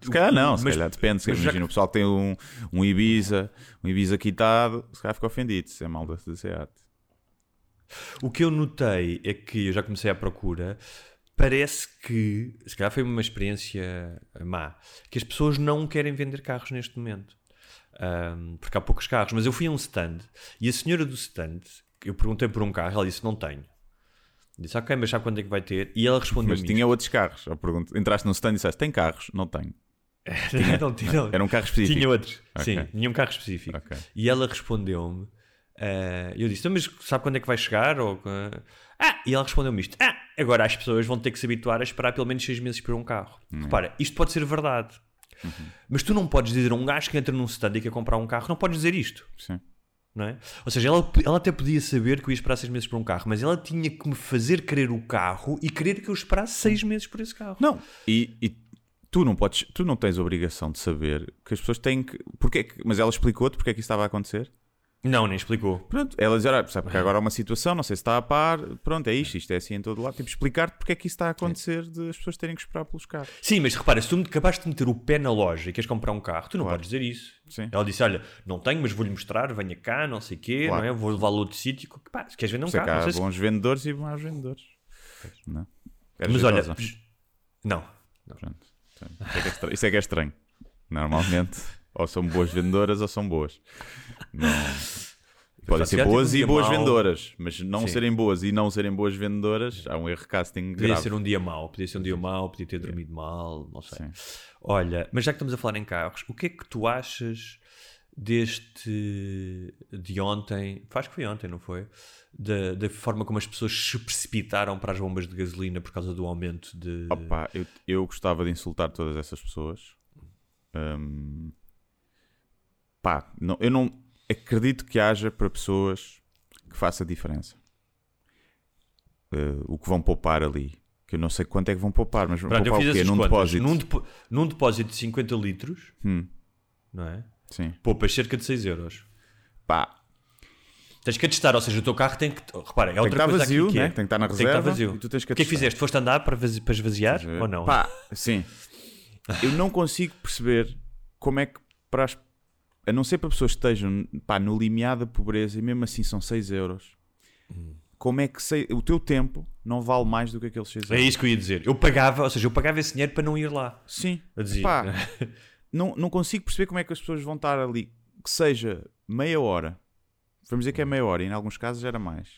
Speaker 4: se calhar não, se
Speaker 5: mas-
Speaker 4: calhar depende. Se imagina, o pessoal que tem um, um Ibiza, um Ibiza quitado, se calhar fica ofendido se é mal da, SEAT.
Speaker 5: O que eu notei é que eu já comecei à procura. Parece que, se calhar foi uma experiência má, que as pessoas não querem vender carros neste momento. Ahm, porque há poucos carros. Mas eu fui a um stand e a senhora do stand, eu perguntei por um carro, ela disse: Não tenho. Disse: Ok, mas sabe quando é que vai ter? E ela respondeu:
Speaker 4: Mas tinha outros carros. Eu pergunto, entraste no stand e disseste: tem carros? Não tenho.
Speaker 5: não, tinha, não.
Speaker 4: Era um carro específico.
Speaker 5: Tinha outros.
Speaker 4: Ok.
Speaker 5: Sim, tinha um carro específico.
Speaker 4: Ok.
Speaker 5: E ela respondeu-me. eh, eu disse, "Então, mas sabe quando é que vai chegar? Ou, eh?" ah, e ela respondeu-me isto. Ah, agora as pessoas vão ter que se habituar a esperar pelo menos seis meses por um carro. Repara, isto pode ser verdade. Mas tu não podes dizer a um gajo que entra num stand e quer comprar um carro, não podes dizer isto.
Speaker 4: Sim.
Speaker 5: Não é? Ou seja, ela, ela até podia saber que eu ia esperar seis meses por um carro, mas ela tinha que me fazer querer o carro e querer que eu esperasse seis meses por esse carro.
Speaker 4: Não, e, e tu não podes, tu não tens obrigação de saber que as pessoas têm que. Porque é que mas ela explicou-te porque é que isso estava a acontecer?
Speaker 5: Não, nem explicou.
Speaker 4: Pronto, ela diz, olha, sabe que agora há uma situação, não sei se está a par, pronto, é isto, isto é assim em todo lado. Tipo, explicar-te porque é que isso está a acontecer de as pessoas terem que esperar pelos carros.
Speaker 5: Sim, mas repara, se tu me acabaste de meter o pé na loja e queres comprar um carro, tu não
Speaker 4: Claro.
Speaker 5: podes dizer isso.
Speaker 4: Sim.
Speaker 5: Ela disse: Olha, não tenho, mas vou-lhe mostrar, venha cá, não sei o quê,
Speaker 4: Claro.
Speaker 5: não é? vou levá-lo outro sítio. Pá, se queres vender um
Speaker 4: Sei
Speaker 5: carro,
Speaker 4: há
Speaker 5: não se...
Speaker 4: bons vendedores e maus vendedores. Não. Eras
Speaker 5: Mas olha,
Speaker 4: jeitosa.
Speaker 5: não.
Speaker 4: Pronto. Isso é é. Isso é que é estranho. Normalmente, ou são boas vendedoras ou são boas. Não. Podem
Speaker 5: se
Speaker 4: ser boas
Speaker 5: um
Speaker 4: e boas
Speaker 5: mau-
Speaker 4: vendedoras, mas não
Speaker 5: Sim.
Speaker 4: serem boas e não serem boas vendedoras, há um erro casting
Speaker 5: Podia
Speaker 4: grave.
Speaker 5: ser um dia mau, podia ser um dia mau, podia ter dormido mal, não sei.
Speaker 4: Sim.
Speaker 5: Olha, mas já que estamos a falar em carros, o que é que tu achas deste de ontem, faz que foi ontem, não foi? Da, da forma como as pessoas se precipitaram para as bombas de gasolina por causa do aumento de.
Speaker 4: Opa, eu, eu gostava de insultar todas essas pessoas. Hum, pá, não, eu não acredito que haja para pessoas que faça diferença. Uh, o que vão poupar ali. Que eu não sei quanto é que vão poupar, mas vão
Speaker 5: Pronto, eu
Speaker 4: poupar
Speaker 5: fiz
Speaker 4: o quê? Num depósito.
Speaker 5: Num, depo- num depósito de 50 litros,
Speaker 4: Hum,
Speaker 5: não é?
Speaker 4: sim.
Speaker 5: Poupas cerca de 6 euros.
Speaker 4: Pá,
Speaker 5: Tens que atestar, ou seja, o teu carro tem que. Repara, é
Speaker 4: tem que
Speaker 5: outra
Speaker 4: estar
Speaker 5: coisa
Speaker 4: vazio,
Speaker 5: aqui que
Speaker 4: né?
Speaker 5: é.
Speaker 4: tem que estar na
Speaker 5: Tem que estar
Speaker 4: reserva.
Speaker 5: vazio.
Speaker 4: E tu tens que
Speaker 5: O que é que fizeste? Foste andar para, para esvaziar ou não?
Speaker 4: Pá, sim. Eu não consigo perceber como é que para as, a não ser para pessoas que estejam pá, no limiar da pobreza e mesmo assim são 6 euros, como é que sei- o teu tempo não vale mais do que aqueles 6
Speaker 5: É
Speaker 4: euros?
Speaker 5: isso que eu ia dizer. Eu pagava, ou seja, eu pagava esse dinheiro para não ir lá.
Speaker 4: Sim. Pá, não, não consigo perceber como é que as pessoas vão estar ali, que seja meia hora, vamos dizer que é meia hora, e em alguns casos era mais,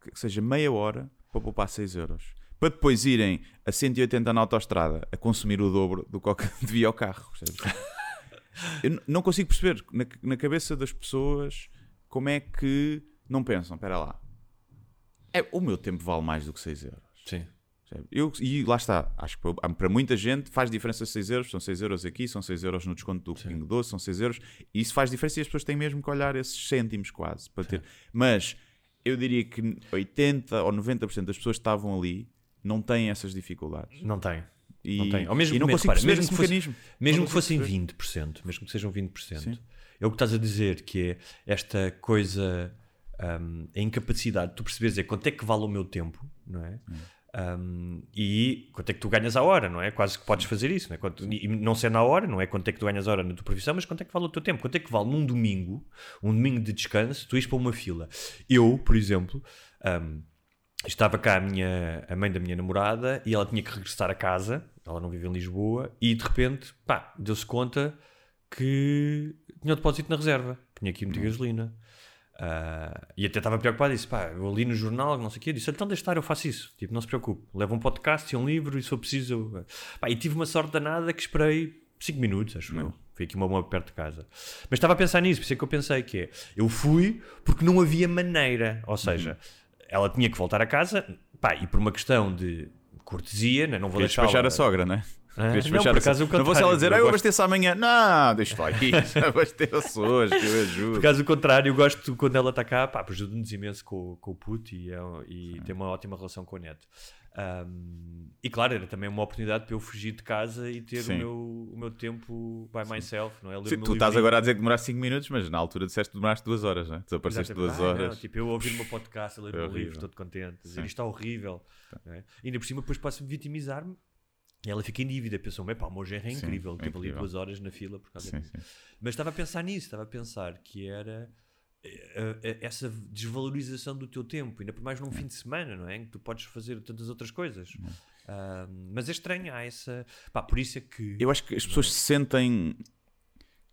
Speaker 4: que seja meia hora para poupar 6 euros. Para depois irem a 180 na autostrada a consumir o dobro do que devia ao carro. percebes? Eu não consigo perceber na, na cabeça das pessoas como é que não pensam, espera lá, é, o meu tempo vale mais do que 6 euros.
Speaker 5: Sim.
Speaker 4: Eu, e lá está, acho que para- muita gente faz diferença 6 euros, são 6 euros aqui, são 6 euros no desconto do Pingo Doce, são 6 euros, e isso faz diferença e as pessoas têm mesmo que olhar esses cêntimos quase para ter. Mas eu diria que 80 ou 90% das pessoas que estavam ali não têm essas dificuldades.
Speaker 5: Não tem.
Speaker 4: E,
Speaker 5: Não tem. Ou mesmo,
Speaker 4: e não
Speaker 5: mesmo,
Speaker 4: consigo
Speaker 5: repara, mesmo que fosse-
Speaker 4: mecanismo.
Speaker 5: Mesmo
Speaker 4: Não
Speaker 5: que fossem
Speaker 4: perceber.
Speaker 5: 20%, mesmo que sejam 20%,
Speaker 4: Sim.
Speaker 5: é o que estás a dizer, que é esta coisa, hum, a incapacidade de tu perceberes é quanto é que vale o meu tempo, não é? Hum, e quanto é que tu ganhas à hora, não é? Quase que podes fazer isso, não é? Quanto- e não ser na hora, não é quanto é que tu ganhas à hora na tua profissão, mas quanto é que vale o teu tempo, quanto é que vale num domingo, um domingo de descanso, tu ires para uma fila. Eu, por exemplo, hum, estava cá a, minha, a mãe da minha namorada e ela tinha que regressar a casa, ela não vive em Lisboa, e de repente, pá, deu-se conta que tinha o depósito na reserva, tinha que ir meter gasolina. Ah, e até estava preocupado, disse, pá, eu li no jornal, não sei o quê, disse, então deixa estar, eu faço isso, tipo, não se preocupe, levo um podcast e um livro e se for preciso, eu... pá, e tive uma sorte danada que esperei 5 minutos, acho eu, foi aqui uma uma perto de casa, mas estava a pensar nisso, por isso é que eu pensei que é, eu fui porque não havia maneira, ou seja, ela tinha que voltar a casa, pá, e por uma questão de cortesia, né, não vou deixar
Speaker 4: despachar a sogra, não é?
Speaker 5: Ah, não, por acaso
Speaker 4: Não vou só ela dizer,
Speaker 5: contrário,
Speaker 4: ah,
Speaker 5: eu
Speaker 4: eu abasteço amanhã. Não, deixa lá aqui. Abasteço hoje, que eu ajudo.
Speaker 5: Por acaso, o contrário, eu gosto quando ela está cá, pá, ajuda-nos imenso com, com o puto e, é- e tem uma ótima relação com o neto. Ahm, e claro, era também uma oportunidade para eu fugir de casa e ter o
Speaker 4: Sim.
Speaker 5: meu, o meu tempo by myself, não é?
Speaker 4: Sim,
Speaker 5: meu
Speaker 4: tu estás agora a dizer que demoraste 5 minutos, mas na altura disseste que demoraste 2 horas, não é? Desapareceste
Speaker 5: Exatamente.
Speaker 4: 2
Speaker 5: Ah, não,
Speaker 4: horas.
Speaker 5: tipo, eu ouvir o meu podcast, a ler
Speaker 4: É
Speaker 5: o meu
Speaker 4: horrível.
Speaker 5: livro, todo contente, dizer
Speaker 4: Sim. Tá.
Speaker 5: isto está horrível. não é? Ainda por cima, depois posso vitimizar-me. E ela fica em dívida, pensou, pá, o meu genro é
Speaker 4: Sim,
Speaker 5: incrível,
Speaker 4: é
Speaker 5: teve ali duas horas na fila por causa
Speaker 4: Sim, sim.
Speaker 5: Mas estava a pensar nisso, estava a pensar que era essa desvalorização do teu tempo, ainda por mais num fim de semana, não é? Em que tu podes fazer tantas outras coisas. Ah, mas é estranho, há essa. Pá, por isso é que.
Speaker 4: Eu acho que as pessoas se sentem.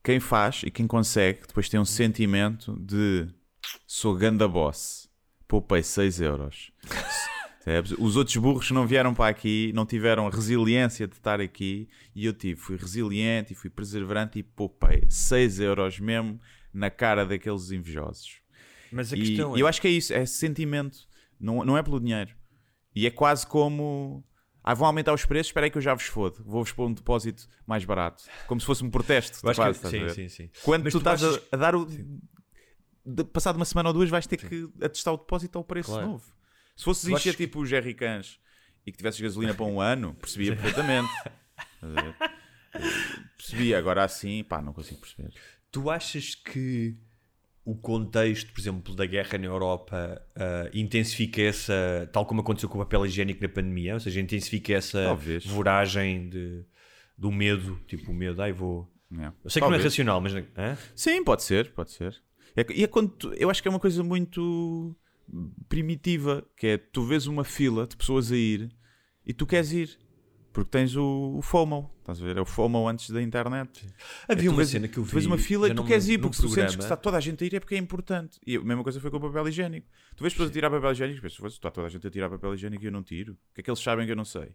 Speaker 4: Quem faz e quem consegue, depois tem um sentimento de sou ganda boss, poupei 6 euros. Os outros burros não vieram para aqui não tiveram a resiliência de estar aqui e eu tive, fui resiliente e fui perseverante e poupei 6 euros mesmo na cara daqueles invejosos.
Speaker 5: Mas a
Speaker 4: E
Speaker 5: questão é.
Speaker 4: eu acho que é isso, é esse sentimento, não, não é pelo dinheiro. E é quase como. Ah, vão aumentar os preços, espera aí que eu já vos fodo. Vou-vos pôr um depósito mais barato. Como se fosse um protesto. quase,
Speaker 5: que,
Speaker 4: estás a
Speaker 5: sim,
Speaker 4: ver?
Speaker 5: sim, sim.
Speaker 4: Quando
Speaker 5: Mas
Speaker 4: tu, estás a-
Speaker 5: achas-
Speaker 4: a, dar o. de- passado uma semana ou duas, vais ter que atestar o depósito ao preço
Speaker 5: Claro.
Speaker 4: novo. Se fosses
Speaker 5: Tu
Speaker 4: encher
Speaker 5: que-
Speaker 4: tipo os jerrycans e que tivesses gasolina para um ano, percebia perfeitamente. Percebia, agora assim, pá, não consigo perceber.
Speaker 5: Tu achas que o contexto, por exemplo, da guerra na Europa ah, intensifica essa, tal como aconteceu com o papel higiênico na pandemia, ou seja, intensifica essa
Speaker 4: Talvez.
Speaker 5: voragem de, do medo, tipo o medo, ai vou.
Speaker 4: É.
Speaker 5: Eu sei que não é
Speaker 4: Talvez.
Speaker 5: racional, mas. hã?
Speaker 4: Sim, pode ser, pode ser. É e é quando tu- eu acho que é uma coisa muito primitiva, que é tu vês uma fila de pessoas a ir e tu queres ir. Porque tens o, o FOMO, estás a ver? É o FOMO antes da internet.
Speaker 5: Havia
Speaker 4: É,
Speaker 5: uma cena que eu vi.
Speaker 4: Tu vês uma fila e tu queres ir, porque tu sentes que está toda a gente a ir é porque é importante. E a mesma coisa foi com o papel higiênico. Tu vês pessoas a tirar papel higiênico e pensas, "Foda-se, está toda a gente a tirar papel higiênico e eu não tiro. O que é que eles sabem que eu não sei?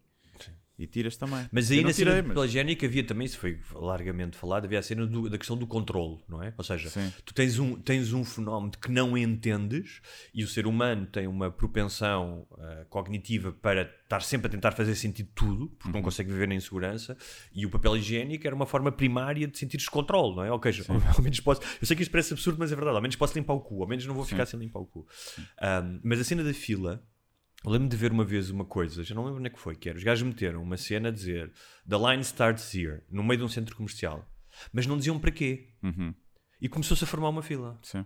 Speaker 4: E tiras também.
Speaker 5: Mas aí
Speaker 4: não
Speaker 5: na cena
Speaker 4: tirei,
Speaker 5: de
Speaker 4: mas-
Speaker 5: papel higiênico havia também, isso foi largamente falado, havia a cena do- da questão do controle, não é? Ou seja,
Speaker 4: Sim.
Speaker 5: tu tens um, tens um fenómeno que não entendes e o ser humano tem uma propensão ah, cognitiva para estar sempre a tentar fazer sentido tudo, porque
Speaker 4: Uhum.
Speaker 5: não consegue viver na insegurança, e o papel higiênico era uma forma primária de sentires controle, não é? Ou seja, ao menos posso. Eu sei que isto parece absurdo, mas é verdade, ao menos posso limpar o cu, ao menos não vou ficar sem limpar o cu. Ah, mas a cena da fila. Eu lembro de ver uma vez uma coisa, já não lembro onde é que foi, que era, os gajos meteram uma cena a dizer The line starts here, no meio de um centro comercial. Mas não diziam para quê.
Speaker 4: Uhum.
Speaker 5: E começou-se a formar uma fila.
Speaker 4: Sim.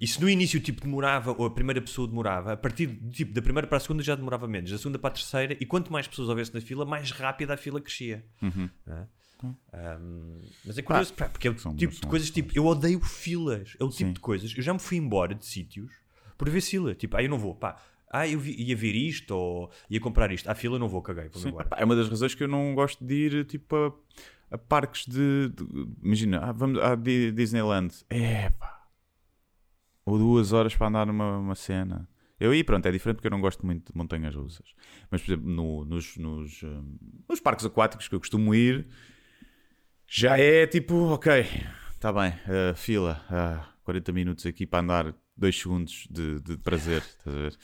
Speaker 5: E se no início tipo demorava, ou a primeira pessoa demorava, a partir de, tipo, da primeira para a segunda já demorava menos, da segunda para a terceira, e quanto mais pessoas houvesse na fila, mais rápida a fila crescia.
Speaker 4: Uhum.
Speaker 5: É? Um, mas é curioso, pá, porque é o
Speaker 4: São-
Speaker 5: tipo de
Speaker 4: são-
Speaker 5: coisas tipo, eu odeio filas, é o tipo
Speaker 4: Sim.
Speaker 5: de coisas. Eu já me fui embora de sítios por ver fila, tipo, ah, eu não vou, pá, ah, eu vi- ia ver isto ou ia comprar isto, à fila não vou, caguei, vou
Speaker 4: Sim, é uma das razões que eu não gosto de ir tipo a, a parques de, de- imagina, ah, vamos à Di- Disneyland. É pá. Ou duas horas para andar numa uma cena. Eu aí, pronto, é diferente porque eu não gosto muito de montanhas russas. Mas, por exemplo, no- nos, nos, hum, nos parques aquáticos que eu costumo ir, já é tipo, ok, está bem, ah, fila, ah, 40 minutos aqui para andar 2 segundos de, de prazer. estás a ver?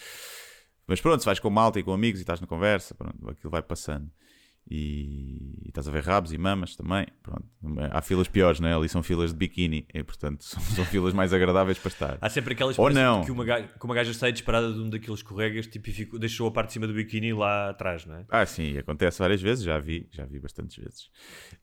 Speaker 4: Mas pronto, se vais com malta e com amigos e estás na conversa, pronto, aquilo vai passando. E, e estás a ver rabos e mamas também. Pronto. Há filas piores, né? Ali são filas de biquíni e, portanto, são, são filas mais agradáveis para estar.
Speaker 5: Há sempre aquelas
Speaker 4: Ou não.
Speaker 5: que uma gaja, que uma gaja sai disparada de um daqueles escorregas tipo, e ficou- deixou a parte de cima do biquíni lá atrás, não é?
Speaker 4: Ah, sim, acontece várias vezes, já vi, já vi bastantes vezes.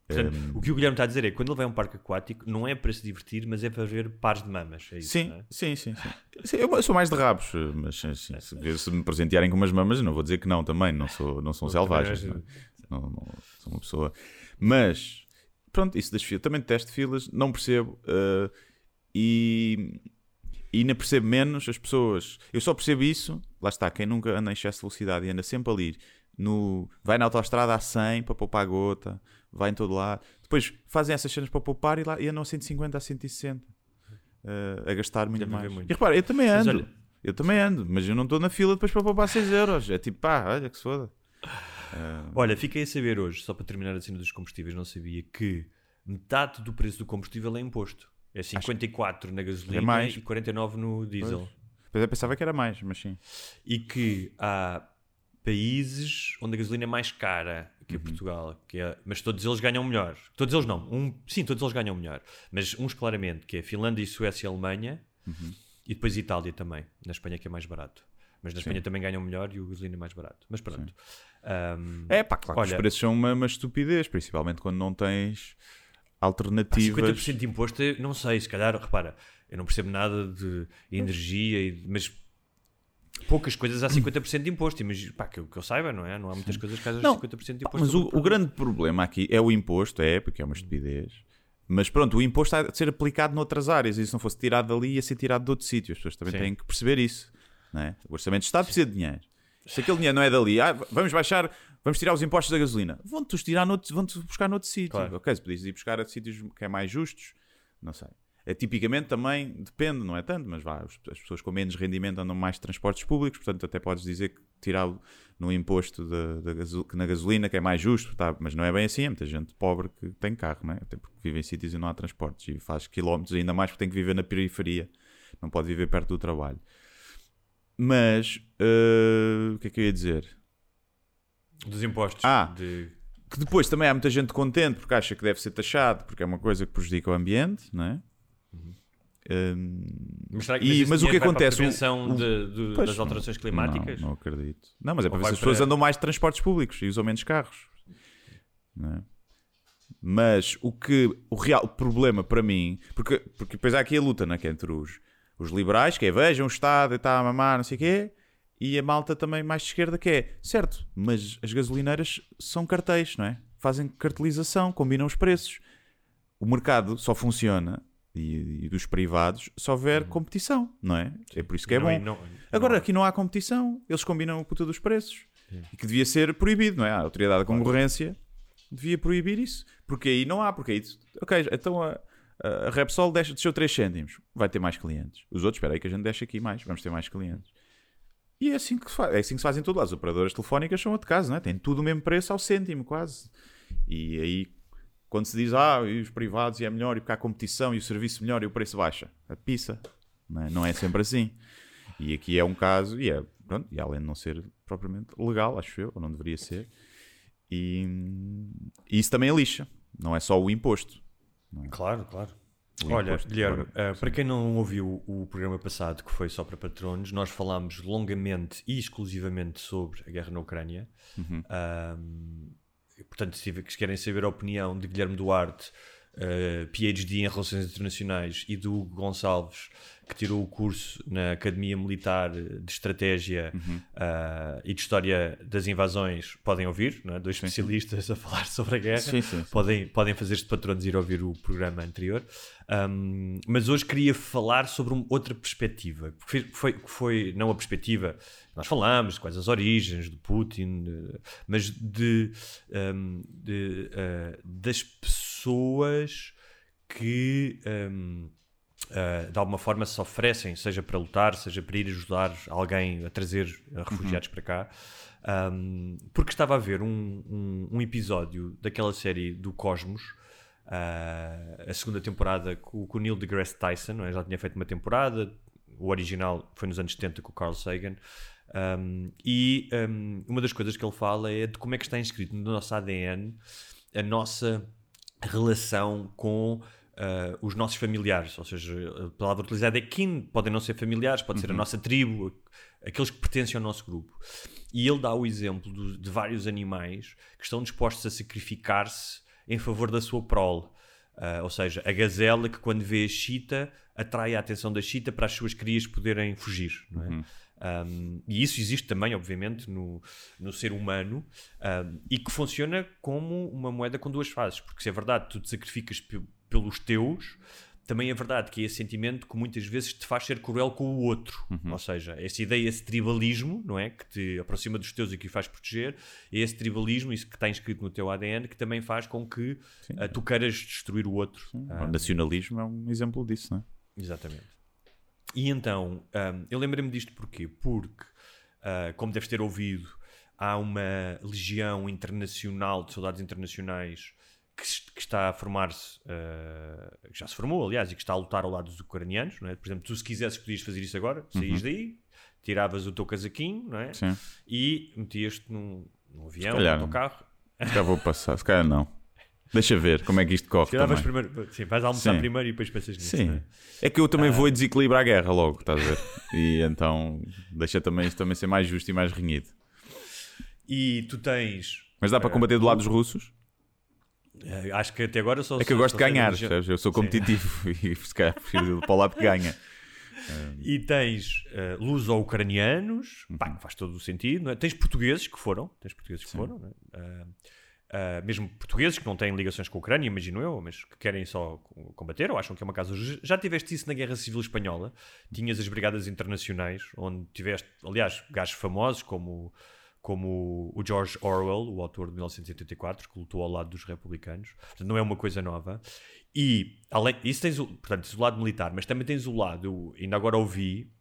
Speaker 5: Portanto,
Speaker 4: Hum,
Speaker 5: o que o Guilherme está a dizer é que quando ele vai a um parque aquático não é para se divertir, mas é para ver pares de mamas. É isso,
Speaker 4: sim,
Speaker 5: não é?
Speaker 4: sim, sim, sim. Sim, Eu sou mais de rabos, mas assim, se, se me presentearem com umas mamas, não vou dizer que não também, não sou, não sou um selvagem. Não, não, sou uma pessoa. Mas, pronto, isso das filas, também detesto filas, não percebo. eh, e, e ainda percebo menos as pessoas. Eu só percebo isso, lá está, quem nunca anda em excesso de velocidade e anda sempre ali, no, vai na autoestrada a 100 para poupar a gota, vai em todo lado. Depois fazem essas cenas para poupar e, lá, e andam a 150 a 160 eh, a gastar muito mais.
Speaker 5: muito.
Speaker 4: E repara, eu também ando.
Speaker 5: olha-
Speaker 4: Eu também ando, mas eu não estou na fila depois para poupar 6 euros. É tipo, pá, olha que se foda.
Speaker 5: Olha, fiquei a saber hoje, só para terminar a cena dos combustíveis, não sabia que metade do preço do combustível é imposto. É 54 na gasolina
Speaker 4: É mais.
Speaker 5: e 49 no diesel.
Speaker 4: Pois. Pois eu pensava que era mais, mas sim.
Speaker 5: E que há países onde a gasolina é mais cara
Speaker 4: Uhum.
Speaker 5: que Portugal, que é- mas todos eles ganham melhor. Todos eles não, um, sim, todos eles ganham melhor, mas uns claramente, que é Finlândia, Suécia e Alemanha,
Speaker 4: Uhum.
Speaker 5: e depois Itália também, na Espanha que é mais barato. Mas na Espanha também ganham melhor e o gasolina é mais barato. Mas pronto. Ahm,
Speaker 4: É pá, claro que
Speaker 5: Olha-
Speaker 4: os preços são uma, uma estupidez, principalmente quando não tens
Speaker 5: Pá,
Speaker 4: alternativas.
Speaker 5: 50% de imposto, eu não sei, se calhar, repara, eu não percebo nada de energia, e- mas poucas coisas há 50% de imposto, mas pá, que, eu- que eu saiba, não é? Não há muitas coisas que
Speaker 4: Não,
Speaker 5: 50% de
Speaker 4: Pá,
Speaker 5: imposto.
Speaker 4: Mas o, o grande problema aqui é o imposto, é, porque é uma estupidez. Mas pronto, o imposto há de ser aplicado noutras áreas e se não fosse tirado dali ia ser tirado de outro sítio. As pessoas também
Speaker 5: Sim.
Speaker 4: têm que perceber isso. Não é? O Orçamento de Estado precisa de dinheiro. Se aquele dinheiro não é dali, ah, vamos baixar, vamos tirar os impostos da gasolina. Vão-te tirar noutro, vão-te buscar noutro sítio.
Speaker 5: Claro.
Speaker 4: Ok, se podias ir buscar a sítios que é mais justos, não sei. É, tipicamente também depende, não é tanto, mas vá, as as pessoas com menos rendimento andam mais de transportes públicos, portanto até podes dizer que tirar o- no imposto da, na gasolina que é mais justo, tá? mas não é bem assim, há muita gente pobre que tem carro, não é? até porque vive em sítios e não há transportes e faz quilómetros ainda mais porque tem que viver na periferia, não pode viver perto do trabalho. Mas eh, o que é que eu ia dizer?
Speaker 5: Dos impostos.
Speaker 4: Ah.
Speaker 5: de-
Speaker 4: Que depois também há muita gente contente porque acha que deve ser taxado, porque é uma coisa que prejudica o ambiente, não é? Hum,
Speaker 5: Mas, será que-
Speaker 4: E- mas o que
Speaker 5: vai para a
Speaker 4: acontece? O-
Speaker 5: prevenção
Speaker 4: o-
Speaker 5: de- de-
Speaker 4: Pois,
Speaker 5: das alterações
Speaker 4: não-
Speaker 5: climáticas?
Speaker 4: Não, não acredito. Não, mas é para ver se as pessoas
Speaker 5: para-
Speaker 4: andam mais de transportes públicos e usam menos carros. Não é? Mas o que o real problema para mim, porque, porque depois há aqui a luta né, que é entre os, os liberais, que é vejam o Estado e está a mamar, não sei o quê, e a malta também mais de esquerda, que é certo, mas as gasolineiras são cartéis, não é? Fazem cartelização, combinam os preços. O mercado só funciona e, e dos privados se houver competição, não é? É por isso que é
Speaker 5: Uhum. Não-
Speaker 4: bom.
Speaker 5: não-
Speaker 4: Agora
Speaker 5: não-
Speaker 4: aqui não há competição, eles combinam a puta dos preços. E que devia ser proibido, não é? A autoridade da concorrência devia proibir isso. Porque aí não há, porque aí. Ok, então a, a Repsol deixa, desceu 3 cêntimos, vai ter mais clientes. Os outros, espera aí que a gente deixa aqui mais, vamos ter mais clientes. E é assim que se faz, é assim que se faz em todo lado. As operadoras telefónicas são outro caso, não é? Tem tudo o mesmo preço ao cêntimo, quase. E aí, quando se diz, ah, e os privados e é melhor, e porque há competição, e o serviço melhor, e o preço baixa. A pizza. Não é, não é sempre assim. E aqui é um caso, e é, pronto, e além de não ser propriamente legal, acho eu, ou não deveria ser, e, e isso também é lixa. Não é só o imposto. Não é?
Speaker 5: Claro, claro.
Speaker 4: O
Speaker 5: Olha, Guilherme, eh, para quem não ouviu o programa passado, que foi só para patronos, nós falámos longamente e exclusivamente sobre a guerra na Ucrânia.
Speaker 4: Uhum.
Speaker 5: Portanto, se querem saber a opinião de Guilherme Duarte, eh, PhD em Relações Internacionais, e do Hugo Gonçalves, que tirou o curso na Academia Militar de Estratégia
Speaker 4: Uhum.
Speaker 5: ah, e de História das Invasões, podem ouvir, é? dois especialistas a falar sobre a guerra.
Speaker 4: Sim, sim, sim.
Speaker 5: Podem, podem fazer-se de patronos e ir ouvir o programa anterior. Um, mas hoje queria falar sobre uma outra perspectiva. que Foi, foi, foi não a perspectiva que nós falamos, de quais as origens do Putin, mas de, um, de, uh, das pessoas que um, uh, de alguma forma se oferecem, seja para lutar, seja para ir ajudar alguém a trazer uh, refugiados para cá. Um, porque estava a ver um, um, um episódio daquela série do Cosmos, uh, a segunda temporada com, com o Neil deGrasse Tyson, não é? já tinha feito uma temporada, o original foi nos anos 70 com o Carl Sagan. E um, uma das coisas que ele fala é de como é que está inscrito no nosso ADN a nossa relação com uh, os nossos familiares, ou seja, a palavra utilizada é kin, podem não ser familiares, pode ser a nossa tribo, aqueles que pertencem ao nosso grupo. E ele dá o exemplo do- de vários animais que estão dispostos a sacrificar-se em favor da sua prole. Uh, ou seja, a gazela que quando vê a chita atrai a atenção da chita para as suas crias poderem fugir. Não é? Um, e isso existe também, obviamente, no, no ser humano um, e que funciona como uma moeda com duas faces. Porque se é verdade, tu te sacrificas pelos teus, também é verdade que é esse sentimento que muitas vezes te faz ser cruel com o outro. Ou seja, essa ideia, esse tribalismo, não é? Que te aproxima dos teus e que o faz proteger, é esse tribalismo, isso que está inscrito no teu ADN, que também faz com que ah, tu queiras destruir o outro. Ah,
Speaker 4: O nacionalismo é um exemplo disso, não é?
Speaker 5: Exatamente. E então, hum, eu lembrei-me disto porquê? Porque, ah, como deves ter ouvido, há uma legião internacional de soldados internacionais que, se- que está a formar-se, ah, que já se formou, aliás, e que está a lutar ao lado dos ucranianos. Não é? Por exemplo, tu se quisesses podias fazer isso agora, saís daí, tiravas o teu casaquinho não é?
Speaker 4: Sim.
Speaker 5: e metias-te num, num avião,
Speaker 4: calhar
Speaker 5: num autocarro.
Speaker 4: Se calhar vou passar, se calhar não. Deixa ver como é que isto corre
Speaker 5: Tiravas
Speaker 4: também.
Speaker 5: primeiro, sim, vais almoçar
Speaker 4: Sim.
Speaker 5: primeiro e depois pensas nisso.
Speaker 4: Sim.
Speaker 5: não é?
Speaker 4: Que eu também vou desequilibrar a guerra logo, estás a ver? E então deixa também isto também ser mais justo e mais renhido.
Speaker 5: E tu tens.
Speaker 4: Mas dá para combater do lado dos russos?
Speaker 5: Eh, Acho que até agora só
Speaker 4: É que eu gosto de ganhar, percebes? Eu sou competitivo e se calhar prefiro ir para o lado que ganha.
Speaker 5: E tens uh, luso-ucranianos,
Speaker 4: Uhum.
Speaker 5: pá, faz todo o sentido, é? Tens portugueses que foram, tens portugueses que foram, não é? Ah, ah, mesmo portugueses que não têm ligações com a Ucrânia, imagino eu, mas que querem só co- combater ou acham que é uma causa. ju- Já tiveste isso na Guerra Civil Espanhola? Tinhas as brigadas internacionais, onde tiveste, aliás, gajos famosos como, como o George Orwell, o autor de 1984, que lutou ao lado dos republicanos. Portanto, não é uma coisa nova. E, além isso tens o, portanto, tens o lado militar, mas também tens o lado, ainda agora ouvi,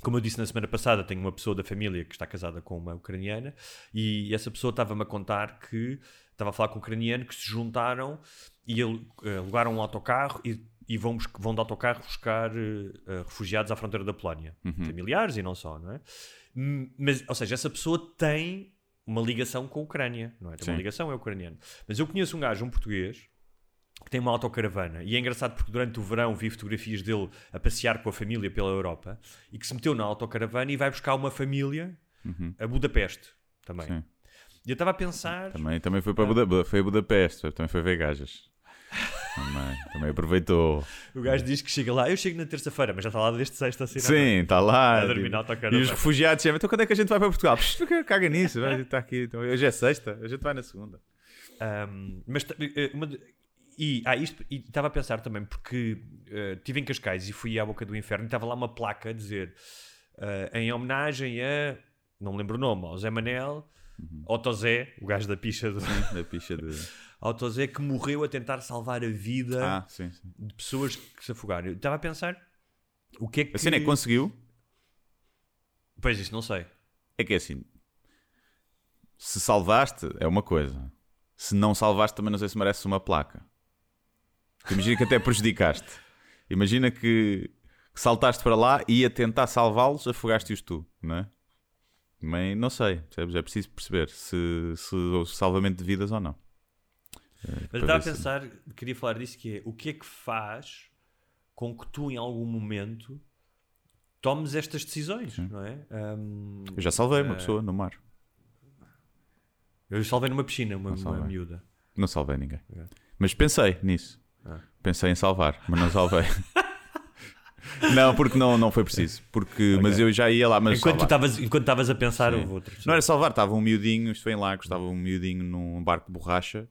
Speaker 5: como eu disse na semana passada, tenho uma pessoa da família que está casada com uma ucraniana e essa pessoa estava-me a contar que estava a falar com um ucraniano que se juntaram e eh, alugaram um autocarro e, e vão, vão de autocarro buscar eh, refugiados à fronteira da Polónia. Familiares e não só, não é? Hum, Mas, ou seja, essa pessoa tem uma ligação com a Ucrânia, não é? Tem uma
Speaker 4: Sim.
Speaker 5: ligação, é ucraniano. Mas eu conheço um gajo, um português, que tem uma autocaravana e é engraçado porque durante o verão vi fotografias dele a passear com a família pela Europa e que se meteu na autocaravana e vai buscar uma família a Budapeste também.
Speaker 4: Sim.
Speaker 5: E eu estava a pensar,
Speaker 4: Também, também foi para Buda, foi a Budapeste, também foi ver gajas. Também, também aproveitou.
Speaker 5: o gajo diz que chega lá, eu chego na terça-feira, mas já está lá desde sexta a
Speaker 4: Sim, está lá.
Speaker 5: A dormir
Speaker 4: tipo,
Speaker 5: na autocaravana.
Speaker 4: e os refugiados chamam, então quando é que a gente vai para Portugal? Psh, caga nisso, vai, está aqui. Então, hoje é sexta, a gente vai na segunda.
Speaker 5: Um, mas eh, uma e ah, isto e estava a pensar também porque eh, estive em Cascais e fui à boca do inferno e estava lá uma placa a dizer eh, em homenagem a não me lembro o nome, ao Zé Manel, Otto Zé, o gajo da picha do
Speaker 4: Da picha de.
Speaker 5: Otto Zé que morreu a tentar salvar a vida
Speaker 4: Ah, sim, sim.
Speaker 5: de pessoas que se afogaram. Eu estava a pensar o que é que
Speaker 4: A cena é que conseguiu.
Speaker 5: Pois isso, não sei.
Speaker 4: É que é assim, se salvaste é uma coisa, se não salvaste também não sei se merece uma placa. Porque imagina que até prejudicaste. Imagina que, que saltaste para lá e ia tentar salvá-los, afogaste-os tu, não é? Também não sei, percebes? É preciso perceber se, se houve salvamento de vidas ou não. É,
Speaker 5: Mas estava a
Speaker 4: se-
Speaker 5: pensar, queria falar disso, que é o que é que faz com que tu, em algum momento, tomes estas decisões, não é? Ahm,
Speaker 4: Eu já salvei uma
Speaker 5: eh,
Speaker 4: pessoa no mar.
Speaker 5: Eu salvei numa piscina, uma, uma miúda.
Speaker 4: Não salvei ninguém.
Speaker 5: É.
Speaker 4: Mas pensei nisso.
Speaker 5: Ah.
Speaker 4: Pensei em salvar, mas não salvei. não, porque não, não foi preciso. Porque, Mas eu já ia lá. Mas
Speaker 5: Enquanto estavas a pensar,
Speaker 4: Sim.
Speaker 5: houve pessoa.
Speaker 4: Não era salvar, estava um miudinho, isto foi em Lagos, estava um miudinho num barco de borracha.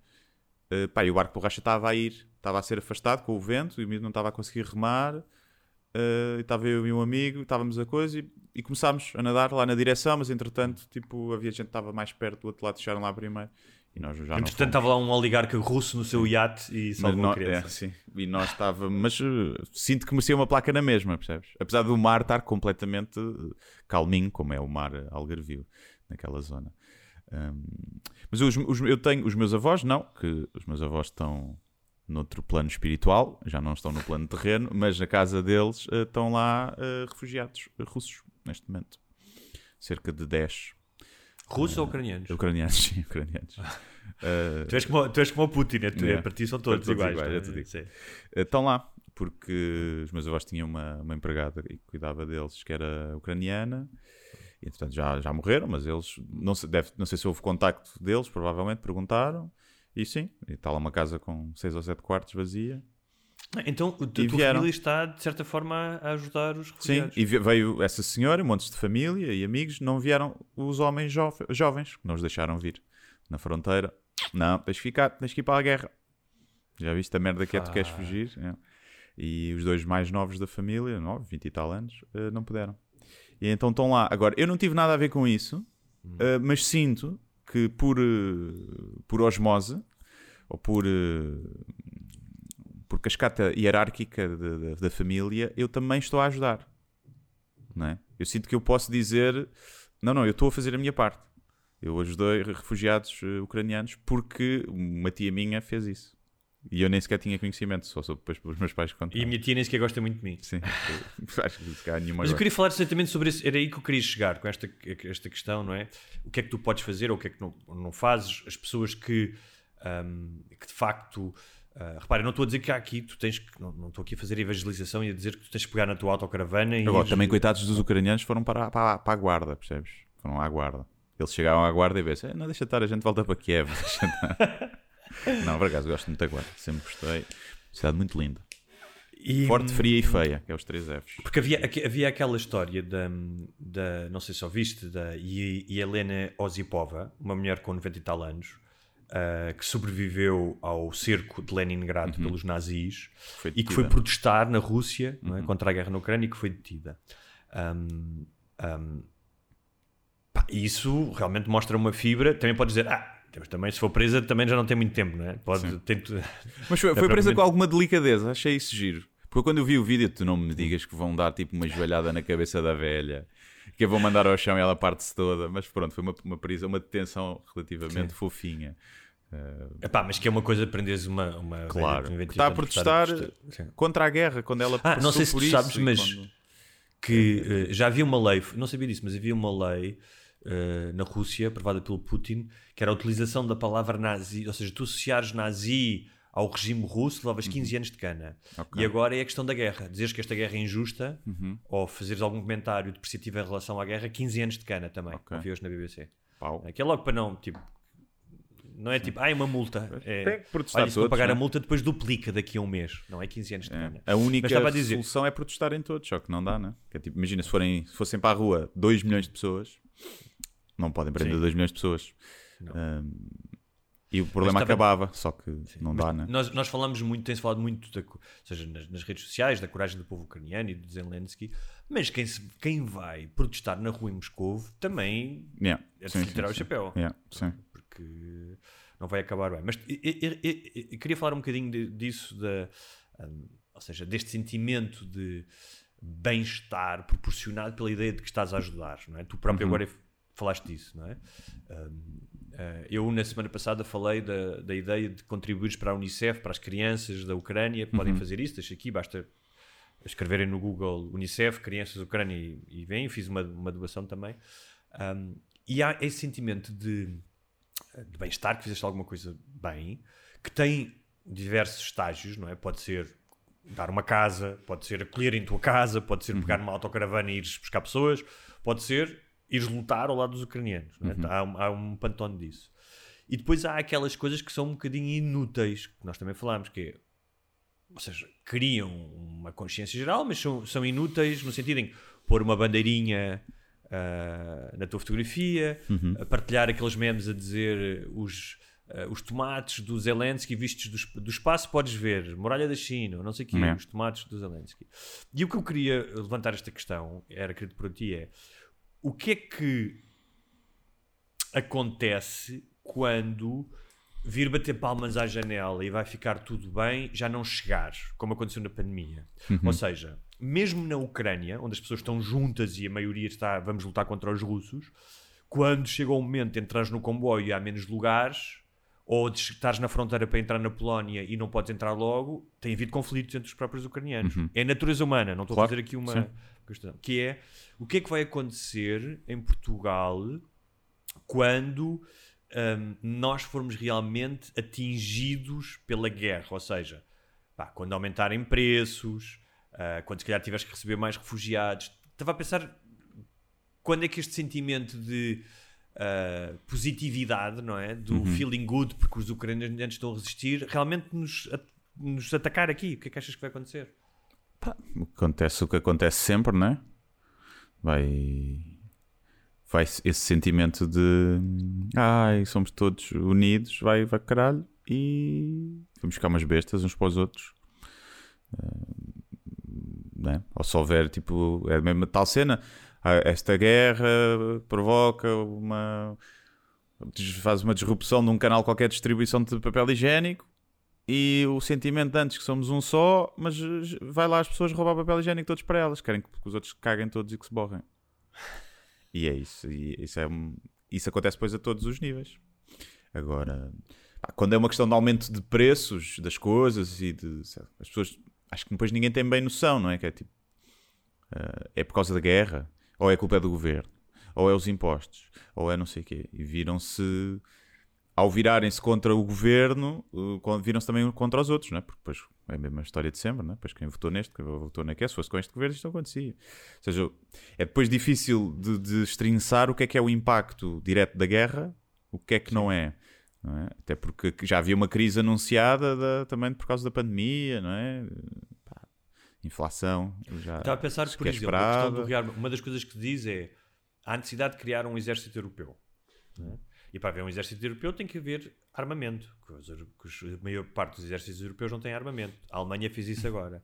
Speaker 4: Uh, pá, e o barco de borracha estava a ir, estava a ser afastado com o vento, e o miúdo não estava a conseguir remar. Uh, estava eu e um amigo, estávamos a coisa e, e começámos a nadar lá na direção, mas entretanto, tipo, havia gente que estava mais perto do outro lado, deixaram lá primeiro. E nós já
Speaker 5: Entretanto, estava lá um oligarca russo no seu iate e salvou
Speaker 4: nó-
Speaker 5: a criança.
Speaker 4: é, sim. E nós estávamos. Mas uh, sinto que merecia uma placa na mesma, percebes? Apesar do mar estar completamente calminho, como é o mar algarvio, naquela zona. Um, mas os, os- eu tenho os meus avós, não, que os meus avós estão noutro plano espiritual, já não estão no plano terreno, mas na casa deles uh, estão lá uh, refugiados uh, russos, neste momento. Cerca de 10
Speaker 5: Russo ou ucranianos?
Speaker 4: ucranianos, sim, ucranianos. Uh,
Speaker 5: Tu és como, tu és como o Putin, é, tu,
Speaker 4: Yeah.
Speaker 5: para ti são todos,
Speaker 4: Todos
Speaker 5: iguais.
Speaker 4: iguais, é
Speaker 5: Sim.
Speaker 4: Estão lá, porque os meus avós tinham uma, uma empregada que cuidava deles que era ucraniana. E, entretanto, já, já morreram, mas eles, não sei, deve, não sei se houve contacto deles, provavelmente, perguntaram. E sim, e está lá uma casa com seis ou sete quartos vazia.
Speaker 5: Então, a tua
Speaker 4: E vieram.
Speaker 5: família está, de certa forma, a ajudar os
Speaker 4: Sim,
Speaker 5: refugiados.
Speaker 4: e ve- veio essa senhora, montes de família e amigos, não vieram os homens jove- jovens, que não os deixaram vir na fronteira. Não, tens de ficar, tens que ir para a guerra. Já viste a merda que é tu queres fugir? É. E os dois mais novos da família, nove, 20 e tal anos, eh, não puderam. E então estão lá. Agora, eu não tive nada a ver com isso, eh, mas sinto que por, eh, por osmose ou por, eh, por cascata hierárquica de- de- da família, eu também estou a ajudar. Não é? Eu sinto que eu posso dizer: não, não, eu estou a fazer a minha parte. Eu ajudei refugiados ucranianos porque uma tia minha fez isso. E eu nem sequer tinha conhecimento, só soube depois pelos meus pais contar.
Speaker 5: E a minha tia nem sequer gosta muito de mim.
Speaker 4: Sim, acho que se nenhuma
Speaker 5: Mas eu queria falar exatamente sobre isso. Era aí que eu queria chegar com esta, esta questão, não é? O que é que tu podes fazer ou o que é que não, não fazes? As pessoas que, ahm, que de facto. ah, repara, eu não estou a dizer que há aqui tu tens que. Não, não estou aqui a fazer evangelização e a dizer que tu tens que pegar na tua autocaravana e.
Speaker 4: Agora, também, coitados dos ucranianos, foram para, para, para a guarda, percebes? Foram à guarda. Eles chegaram à guarda e pensam, não, deixa estar, a gente volta para Kiev. Deixa estar." não, por acaso, gosto muito da guarda. Sempre gostei. Cidade muito linda.
Speaker 5: e-
Speaker 4: Forte, fria e feia, que é os três Fs.
Speaker 5: Porque havia, havia aquela história da, da. Não sei se ouviste, da I- Helena Osipova, uma mulher com 90 e tal anos. ah, que sobreviveu ao cerco de Leningrado pelos nazis e que foi protestar na Rússia não é, contra a guerra na Ucrânia e que foi detida. Ahm, ahm, pá, e isso realmente mostra uma fibra. Também pode dizer, ah, mas também se for presa também já não tem muito tempo, não é? Pode,
Speaker 4: Mas foi,
Speaker 5: É
Speaker 4: foi presa com alguma delicadeza, achei isso giro. Porque quando eu vi o vídeo, tu não me digas que vão dar tipo uma joelhada na cabeça da velha, que a vão mandar ao chão e ela parte-se toda. Mas pronto, foi uma, uma prisão, uma detenção relativamente fofinha.
Speaker 5: Epá, mas que é uma coisa prenderes uma, uma
Speaker 4: Claro.
Speaker 5: velha de 90
Speaker 4: Que está a protestar.
Speaker 5: Sim.
Speaker 4: contra a guerra, quando ela
Speaker 5: Ah, não sei se tu sabes, mas
Speaker 4: quando-
Speaker 5: que eh, já havia uma lei, não sabia disso, mas havia uma lei eh, na Rússia, aprovada pelo Putin, que era a utilização da palavra nazi, ou seja, tu associares nazi ao regime russo, levavas 15 anos de cana.
Speaker 4: Uhum. Ok.
Speaker 5: E agora é a questão da guerra. Dizeres que esta guerra é injusta,
Speaker 4: Uhum.
Speaker 5: ou fazeres algum comentário depreciativo em relação à guerra, 15 anos de cana também.
Speaker 4: Ok.
Speaker 5: Ouvi hoje na BBC.
Speaker 4: Pau.
Speaker 5: Que é logo para não, tipo, não é tipo, ah, é uma multa. É,
Speaker 4: Tem que protestar
Speaker 5: olha, se
Speaker 4: todos,
Speaker 5: pagar
Speaker 4: não
Speaker 5: a
Speaker 4: é?
Speaker 5: multa, depois duplica daqui a um mês. Não é 15 anos de
Speaker 4: É.
Speaker 5: cana.
Speaker 4: A única
Speaker 5: a dizer-
Speaker 4: solução é protestarem todos, só que não dá, né? Que é tipo, imagina se, forem, se fossem para a rua 2 milhões de pessoas, não podem prender
Speaker 5: Sim.
Speaker 4: 2 milhões de pessoas.
Speaker 5: Não.
Speaker 4: Um, e o problema
Speaker 5: estava-
Speaker 4: acabava, só que não
Speaker 5: Mas
Speaker 4: dá, né?
Speaker 5: Nós, nós falamos muito, tem-se falado muito, da, ou seja, nas, nas redes sociais, da coragem do povo ucraniano e do Zelensky, mas quem, se- quem vai protestar na rua em Moscou também
Speaker 4: Yeah.
Speaker 5: é de
Speaker 4: Sim,
Speaker 5: se
Speaker 4: sim,
Speaker 5: tirar o
Speaker 4: sim.
Speaker 5: chapéu.
Speaker 4: Yeah, sim.
Speaker 5: Porque não vai acabar bem. Mas eu, eu- eu- queria falar um bocadinho de- disso, da, hum, ou seja, deste sentimento de, bem-estar proporcionado pela ideia de que estás a ajudar, não é? Tu próprio
Speaker 4: Uhum.
Speaker 5: agora falaste disso, não é? Uh, eu, na semana passada, falei da, da ideia de contribuires para a Unicef, para as crianças da Ucrânia, podem
Speaker 4: Uhum.
Speaker 5: fazer isso, deixa aqui, basta escreverem no Google Unicef, crianças da Ucrânia e, e vêm, fiz uma, uma doação também. Um, e há esse sentimento de, de bem-estar, que fizeste alguma coisa bem, que tem diversos estágios, não é? Pode ser dar uma casa, pode ser acolher em tua casa, pode ser pegar numa autocaravana e ires buscar pessoas, pode ser ires lutar ao lado dos ucranianos. é? Há, um- há um pantone disso. E depois há aquelas coisas que são um bocadinho inúteis, que nós também falámos, que é, ou seja, criam uma consciência geral, mas são, são inúteis no sentido em pôr uma bandeirinha ah, na tua fotografia, a partilhar aqueles memes a dizer os, ah, os tomates do Zelensky vistos do, do espaço, podes ver, muralha da China, não sei o quê,
Speaker 4: É.
Speaker 5: os tomates do Zelensky. E o que eu queria levantar esta questão, era querido por ti, é o que é que acontece quando vir bater palmas à janela e vai ficar tudo bem, já não chegar, como aconteceu na pandemia. Ou seja, mesmo na Ucrânia, onde as pessoas estão juntas e a maioria está, vamos lutar contra os russos, quando chega o momento de entrares no comboio e há menos lugares, ou de estás na fronteira para entrar na Polónia e não podes entrar logo, tem havido conflitos entre os próprios ucranianos. É a natureza humana, não estou
Speaker 4: Claro,
Speaker 5: a fazer aqui uma
Speaker 4: sim.
Speaker 5: questão. Que é, o que é que vai acontecer em Portugal quando hum, nós formos realmente atingidos pela guerra, ou seja, pá, quando aumentarem preços, ah, quando se calhar tiveres que receber mais refugiados. Estava a pensar quando é que este sentimento de ah, positividade, não é? Do feeling good, porque os ucranianos estão a resistir, realmente nos, a- nos atacar aqui. O que é que achas que vai acontecer?
Speaker 4: Acontece o que acontece sempre, não é? Vai. Vai esse sentimento de. Ai, somos todos unidos, vai, vai caralho. E vamos ficar umas bestas uns para os outros. Ah, não é? Ou se houver, tipo, é a mesma tal cena. Esta guerra provoca uma. faz uma disrupção de um canal qualquer de distribuição de papel higiênico e o sentimento de antes que somos um só, mas vai lá as pessoas roubar papel higiênico todos para elas, querem que os outros caguem todos e que se borrem. E é isso, e isso, é, isso acontece depois a todos os níveis. Agora, quando é uma questão de aumento de preços das coisas e de. As pessoas. Acho que depois ninguém tem bem noção, não é? Que é tipo. eh, é por causa da guerra, ou é culpa do governo, ou é os impostos, ou é não sei o quê. E viram-se ao virarem-se contra o governo, con- viram-se também contra os outros, não é? Porque depois é a mesma história de sempre, não é? Depois quem votou neste, quem votou naquele, se fosse com este governo, isto não acontecia. Ou seja, é depois difícil de, de estrinçar o que é que é o impacto direto da guerra, o que é que não é. não é? Até porque já havia uma crise anunciada da- também por causa da pandemia, não é? Inflação. Já
Speaker 5: Estava a pensar, por exemplo, a questão do
Speaker 4: esperada.
Speaker 5: rearma- Uma das coisas que diz é há necessidade de criar um exército europeu. não é? E para haver um exército europeu tem que haver armamento. Que, os, que a maior parte dos exércitos europeus não tem armamento. A Alemanha fez isso agora.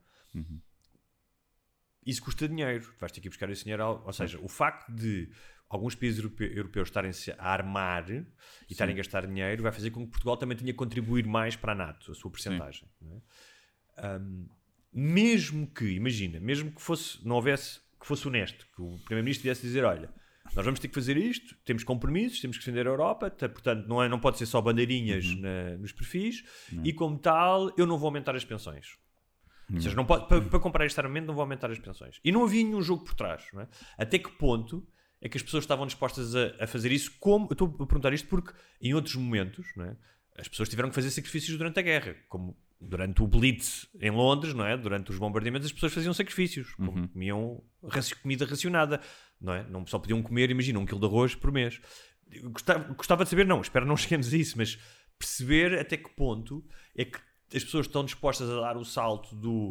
Speaker 5: Isso custa dinheiro. Vais ter que buscar esse dinheiro. ao- Ou seja, o facto de alguns países europe- europeus estarem-se a armar e estarem a gastar dinheiro vai fazer com que Portugal também tenha que contribuir mais para a NATO, a sua porcentagem. não é? Um, mesmo que, imagina, mesmo que fosse, não houvesse, que fosse honesto, que o Primeiro-Ministro viesse dizer, olha, nós vamos ter que fazer isto, temos compromissos, temos que defender a Europa, portanto não, é, não pode ser só bandeirinhas na- nos perfis, e como tal, eu não vou aumentar as pensões. Ou seja, não pode, para, para comprar este armamento não vou aumentar as pensões. E não havia nenhum jogo por trás. é? Até que ponto é que as pessoas estavam dispostas a, a fazer isso? Como, eu estou a perguntar isto porque em outros momentos é? as pessoas tiveram que fazer sacrifícios durante a guerra. Como durante o Blitz em Londres, não é? durante os bombardeamentos, as pessoas faziam sacrifícios. Como comiam raci- comida racionada. Não, é? não só podiam comer, imagina, um quilo de arroz por mês. Gostava, gostava de saber, não, espero não cheguemos a isso, mas perceber até que ponto é que as pessoas estão dispostas a dar o salto do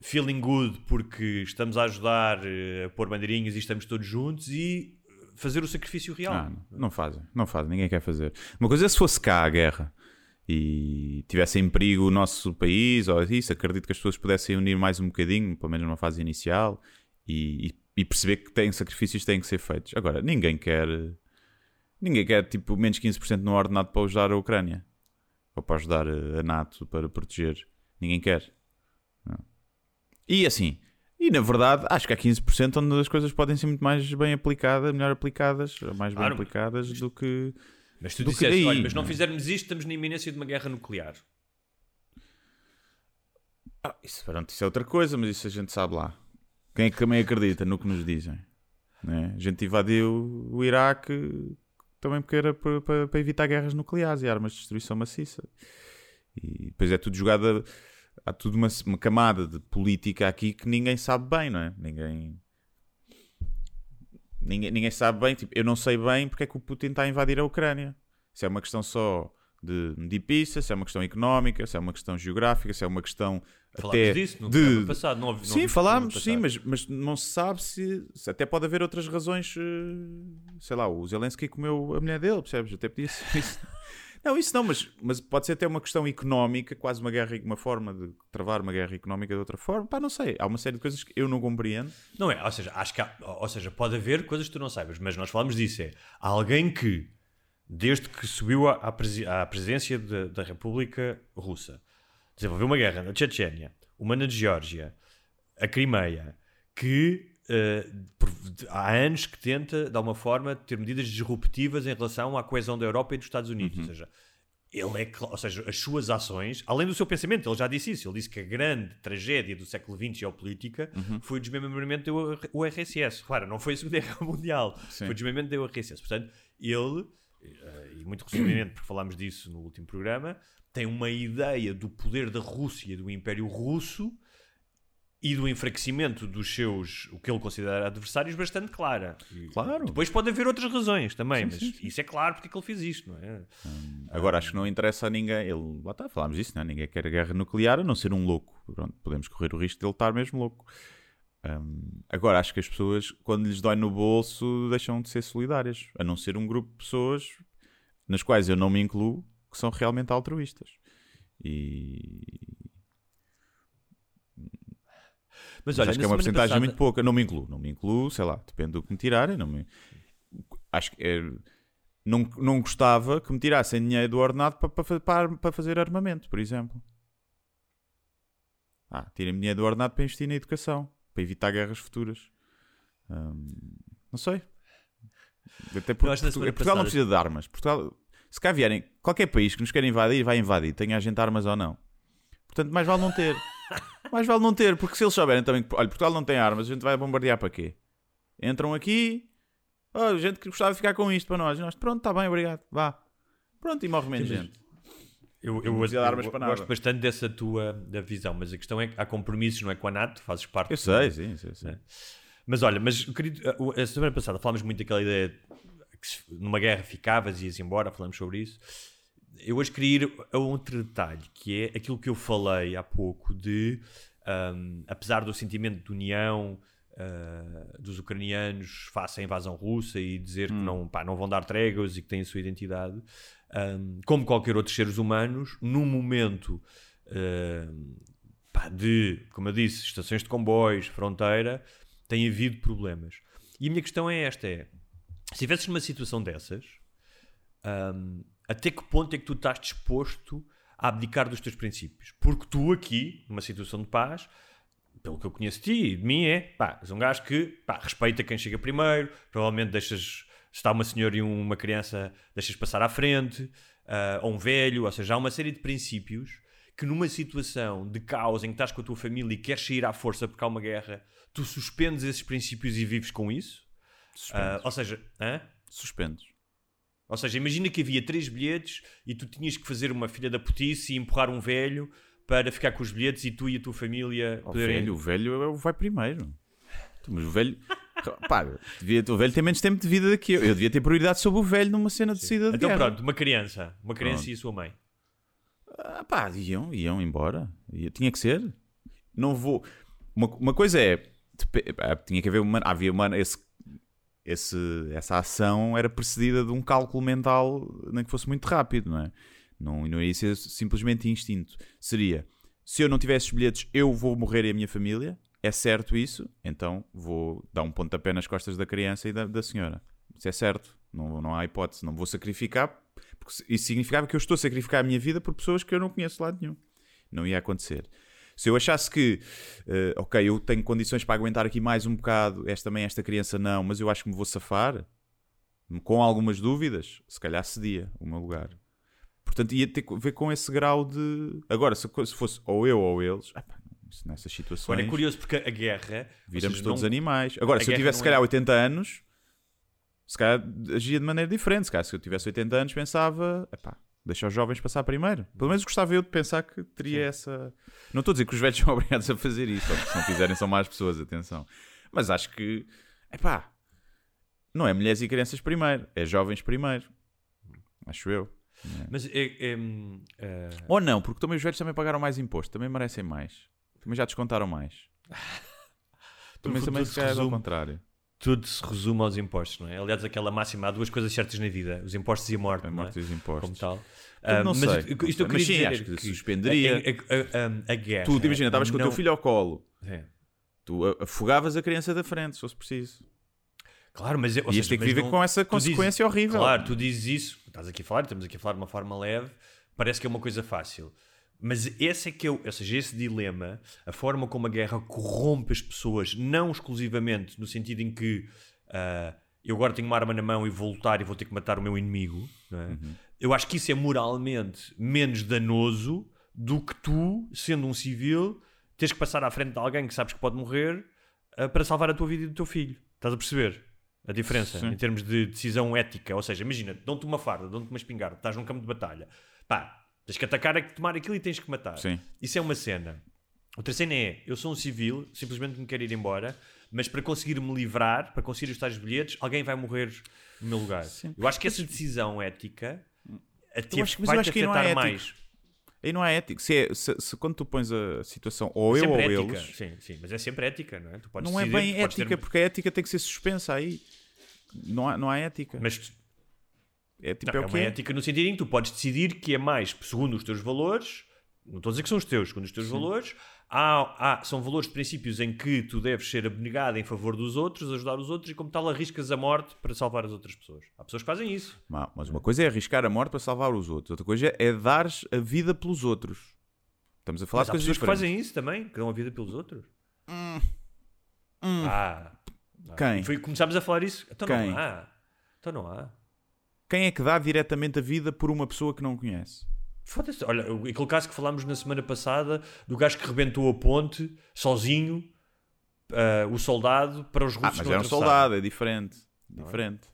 Speaker 5: feeling good porque estamos a ajudar eh, a pôr bandeirinhas e estamos todos juntos e fazer o sacrifício real.
Speaker 4: Ah, não fazem, não fazem, ninguém quer fazer. Uma coisa é se fosse cá a guerra e tivesse em perigo o nosso país, ou isso, acredito que as pessoas pudessem unir mais um bocadinho, pelo menos numa fase inicial, e, e- perceber que tem sacrifícios que têm que ser feitos. Agora, ninguém quer. Ninguém quer tipo menos 15% no ordenado para ajudar a Ucrânia ou para ajudar a NATO para proteger. Ninguém quer. Não. E assim, E na verdade, acho que há 15% onde as coisas podem ser muito mais bem aplicadas, melhor aplicadas, mais bem
Speaker 5: Claro,
Speaker 4: aplicadas do que.
Speaker 5: Mas tu disseste, olha, mas não
Speaker 4: não é?
Speaker 5: fizermos isto, estamos na iminência de uma guerra nuclear.
Speaker 4: Ah, isso, pronto, isso é outra coisa, mas isso a gente sabe lá. Quem é que também acredita no que nos dizem? né? A gente invadiu o Iraque também porque era para, para- para evitar guerras nucleares e armas de destruição maciça. E depois é tudo jogado. Há tudo uma, uma camada de política aqui que ninguém sabe bem, não é? Ninguém. Ninguém, ninguém sabe bem. Tipo, eu não sei bem porque é que o Putin está a invadir a Ucrânia. Se é uma questão só de medipista, se é uma questão económica, se é uma questão geográfica, se é uma questão
Speaker 5: Falámos
Speaker 4: até
Speaker 5: disso no
Speaker 4: de...
Speaker 5: passado, não ouvi- não
Speaker 4: sim, falámos, sim, mas, mas não se sabe se, se até pode haver outras razões. eh, Sei lá, o Zelensky comeu a mulher dele, percebes? Até podia ser isso. Não, isso não, mas, mas pode ser até uma questão económica, quase uma guerra, uma forma de travar uma guerra económica de outra forma. Pá, não sei. Há uma série de coisas que eu não compreendo.
Speaker 5: Não é, ou seja, acho que há- ou seja, pode haver coisas que tu não saibas, mas nós falamos disso, é há alguém que, desde que subiu à, presi- à presidência da, da República Russa, desenvolveu uma guerra na Chechênia, uma na Geórgia, a Crimeia, que eh, há anos que tenta, de alguma forma, ter medidas disruptivas em relação à coesão da Europa e dos Estados Unidos. Ou seja, ele é, ou seja, as suas ações, além do seu pensamento, ele já disse isso. Ele disse que a grande tragédia do século XX geopolítica foi o desmembramento do URSS. Claro, não foi a Segunda Guerra Mundial, foi o desmembramento da URSS. Portanto, ele, eh, e muito resumidamente, porque falámos disso no último programa, tem uma ideia do poder da Rússia, do Império Russo e do enfraquecimento dos seus, o que ele considera adversários, bastante clara.
Speaker 4: Claro.
Speaker 5: Depois pode haver outras razões também, mas
Speaker 4: sim, sim.
Speaker 5: isso é claro porque é que ele fez isto, não é?
Speaker 4: Agora, acho que não interessa a ninguém. Ele, lá está, falámos disso, não é? Ninguém quer guerra nuclear a não ser um louco. Pronto, podemos correr o risco de ele estar mesmo louco. Hum, agora, acho que as pessoas, quando lhes dói no bolso, deixam de ser solidárias. A não ser um grupo de pessoas nas quais eu não me incluo, que são realmente altruístas. E.
Speaker 5: Mas olha,
Speaker 4: acho que é uma porcentagem
Speaker 5: passada-
Speaker 4: muito pouca. Não me incluo. Não me incluo, sei lá, depende do que me tirarem. Não me... Acho que é- não, não gostava que me tirassem dinheiro do ordenado para, para, para, para fazer armamento, por exemplo. Ah, tirem-me dinheiro do ordenado para investir na educação, para evitar guerras futuras. Hum, não sei. Até
Speaker 5: na
Speaker 4: Portugal, Portugal não
Speaker 5: passada-
Speaker 4: precisa de armas. Portugal, se cá vierem, qualquer país que nos quer invadir, vai invadir, tenha a gente armas ou não. Portanto, mais vale não ter. mais vale não ter, porque se eles souberem também que, olha, Portugal não tem armas, a gente vai bombardear para quê? Entram aqui, oh, a gente que gostava de ficar com isto para nós. E nós, pronto, está bem, obrigado, vá. Pronto, e morre menos
Speaker 5: Sim,
Speaker 4: gente.
Speaker 5: Eu, eu, eu
Speaker 4: para nada.
Speaker 5: gosto bastante dessa tua da visão, mas a questão é que há compromissos, não é com a NATO, fazes parte.
Speaker 4: Eu sei, sim, sim, sim.
Speaker 5: É. Mas olha, mas eu queria- a semana passada falámos muito daquela ideia que numa guerra ficavas e ias embora, falamos sobre isso. Eu hoje queria ir a outro detalhe, que é aquilo que eu falei há pouco de, ahm, apesar do sentimento de união ah, dos ucranianos face à invasão russa e dizer que não, pá, não vão dar tréguas e que têm a sua identidade, ahm, como qualquer outro seres humanos, num momento ahm, pá, de, como eu disse, estações de comboios, fronteira, tem havido problemas. E a minha questão é esta: é se estivesses numa situação dessas, hum, até que ponto é que tu estás disposto a abdicar dos teus princípios? Porque tu aqui, numa situação de paz, pelo que eu conheço de ti e de mim, é pá, és um gajo que pá, respeita quem chega primeiro, provavelmente deixas. Se está uma senhora e uma criança, deixas passar à frente, ah, ou um velho, ou seja, há uma série de princípios que numa situação de caos em que estás com a tua família e queres sair à força porque há uma guerra, tu suspendes esses princípios e vives com isso? Ah, ou seja, hã?
Speaker 4: Suspendes.
Speaker 5: Ou seja, imagina que havia três bilhetes e tu tinhas que fazer uma filha da putice e empurrar um velho para ficar com os bilhetes e tu e a tua família
Speaker 4: O
Speaker 5: poderem...
Speaker 4: velho, o velho é vai primeiro. Mas o velho. Pá, devia, o velho tem menos tempo de vida do que eu. Eu devia ter prioridade sobre o velho numa cena de saída de
Speaker 5: Então
Speaker 4: guerra.
Speaker 5: pronto, uma criança. Uma criança
Speaker 4: Pronto.
Speaker 5: e a sua mãe.
Speaker 4: Ah, pá, iam, iam embora. Ia- tinha que ser. Não vou. Uma, uma coisa é. ah, Tinha que haver uma. Havia uma. Esse, esse, essa ação era precedida de um cálculo mental, nem que fosse muito rápido, não é? Não, não ia ser simplesmente instinto. Seria. Se eu não tivesse os bilhetes, eu vou morrer e a minha família. É certo isso? Então vou dar um pontapé nas costas da criança e da, da senhora. Isso é certo. Não, não há hipótese. Não vou sacrificar. Porque isso significava que eu estou a sacrificar a minha vida por pessoas que eu não conheço de lado nenhum. Não ia acontecer. Se eu achasse que, eh, ok, eu tenho condições para aguentar aqui mais um bocado, esta também, esta criança não, mas eu acho que me vou safar, com algumas dúvidas, se calhar cedia o meu lugar. Portanto, ia ter que ver com esse grau de. Agora, se, se fosse ou eu ou eles, isso nessas situações.
Speaker 5: Olha, é curioso porque a guerra.
Speaker 4: Viramos
Speaker 5: seja,
Speaker 4: todos
Speaker 5: não-
Speaker 4: animais. Agora,
Speaker 5: a
Speaker 4: se eu tivesse, se calhar,
Speaker 5: é-
Speaker 4: 80 anos, se calhar agia de maneira diferente. Se calhar, se eu tivesse 80 anos, pensava, epá, deixa os jovens passar primeiro. Pelo menos gostava eu de pensar que teria essa. Não estou a dizer que os velhos são obrigados a fazer isso, ou que se não fizerem são más pessoas, atenção. Mas acho que, epá, não é mulheres e crianças primeiro, é jovens primeiro. Acho eu.
Speaker 5: Mas é. é, é,
Speaker 4: Ou não, porque também os velhos também pagaram mais imposto, também merecem mais. Também já descontaram mais. Também, também se é ao
Speaker 5: resume-
Speaker 4: contrário.
Speaker 5: Tudo se resume aos impostos, não é? Aliás, aquela máxima, há duas coisas certas na vida: os impostos e a morte.
Speaker 4: A
Speaker 5: não é?
Speaker 4: morte e os impostos.
Speaker 5: Como tal.
Speaker 4: Eu não
Speaker 5: Ah,
Speaker 4: sei,
Speaker 5: isto isto eu
Speaker 4: Mas sim, acho que
Speaker 5: é que
Speaker 4: suspenderia.
Speaker 5: A, a- a- a guerra.
Speaker 4: Tu, imagina, estavas com o teu filho ao colo.
Speaker 5: É.
Speaker 4: Tu afogavas a criança da frente, se fosse preciso.
Speaker 5: Claro, mas. ou
Speaker 4: E ias ter que viver
Speaker 5: não-
Speaker 4: com essa
Speaker 5: tu dizes-
Speaker 4: consequência horrível.
Speaker 5: Claro, tu dizes isso, estás aqui a falar, estamos aqui a falar de uma forma leve, parece que é uma coisa fácil. Mas esse é que é, o- ou seja, esse dilema, a forma como a guerra corrompe as pessoas, não exclusivamente no sentido em que ah, eu agora tenho uma arma na mão e vou lutar e vou ter que matar o meu inimigo, é?
Speaker 4: Uhum.
Speaker 5: eu acho que isso é moralmente menos danoso do que tu, sendo um civil, tens que passar à frente de alguém que sabes que pode morrer ah, para salvar a tua vida e do teu filho. Estás a perceber? A diferença
Speaker 4: Sim.
Speaker 5: em termos de decisão ética, ou seja, imagina, dão-te uma farda, dão-te uma espingarda, estás num campo de batalha, pá, tens que atacar, é que tomar aquilo e tens que matar.
Speaker 4: Sim.
Speaker 5: Isso é uma cena. Outra cena é, eu sou um civil, simplesmente me quero ir embora, mas para conseguir me livrar, para conseguir os tais bilhetes, alguém vai morrer no meu lugar. Eu acho que essa decisão ética a ti
Speaker 4: Eu acho
Speaker 5: vai
Speaker 4: eu
Speaker 5: te
Speaker 4: acho que aí não
Speaker 5: afetar
Speaker 4: é
Speaker 5: mais.
Speaker 4: Aí não é ético. Se, é- se- se quando tu pões a situação ou eu
Speaker 5: sempre
Speaker 4: ou
Speaker 5: ética.
Speaker 4: eles,
Speaker 5: Sim, sim, mas é sempre ética, não é? Tu podes
Speaker 4: não é
Speaker 5: decidir,
Speaker 4: bem
Speaker 5: tu podes ter-
Speaker 4: ética, porque a ética tem que ser suspensa aí. Não há, não há ética.
Speaker 5: Mas
Speaker 4: é tipo
Speaker 5: não,
Speaker 4: é
Speaker 5: é uma
Speaker 4: que
Speaker 5: ética no sentido em que tu podes decidir que é mais segundo os teus valores, não estou a dizer que são os teus, segundo os teus valores, há, há- são valores de princípios em que tu deves ser abnegado em favor dos outros, ajudar os outros e como tal arriscas a morte para salvar as outras pessoas. Há pessoas que fazem isso.
Speaker 4: Mas uma coisa é arriscar a morte para salvar os outros, outra coisa é dar a vida pelos outros. Estamos a falar
Speaker 5: Mas
Speaker 4: de
Speaker 5: há
Speaker 4: coisas
Speaker 5: pessoas que
Speaker 4: diferentes.
Speaker 5: fazem isso também, que dão a vida pelos outros. Ah,
Speaker 4: Quem?
Speaker 5: Foi, começámos a falar isso. Então
Speaker 4: Quem?
Speaker 5: não há. Então não há.
Speaker 4: Quem é que dá diretamente a vida por uma pessoa que não conhece?
Speaker 5: Foda-se. Olha, aquele caso que falámos na semana passada do gajo que rebentou a ponte sozinho, ah, o soldado, para os
Speaker 4: Ah,
Speaker 5: russos
Speaker 4: mas
Speaker 5: que não
Speaker 4: é um soldado, é diferente. Diferente.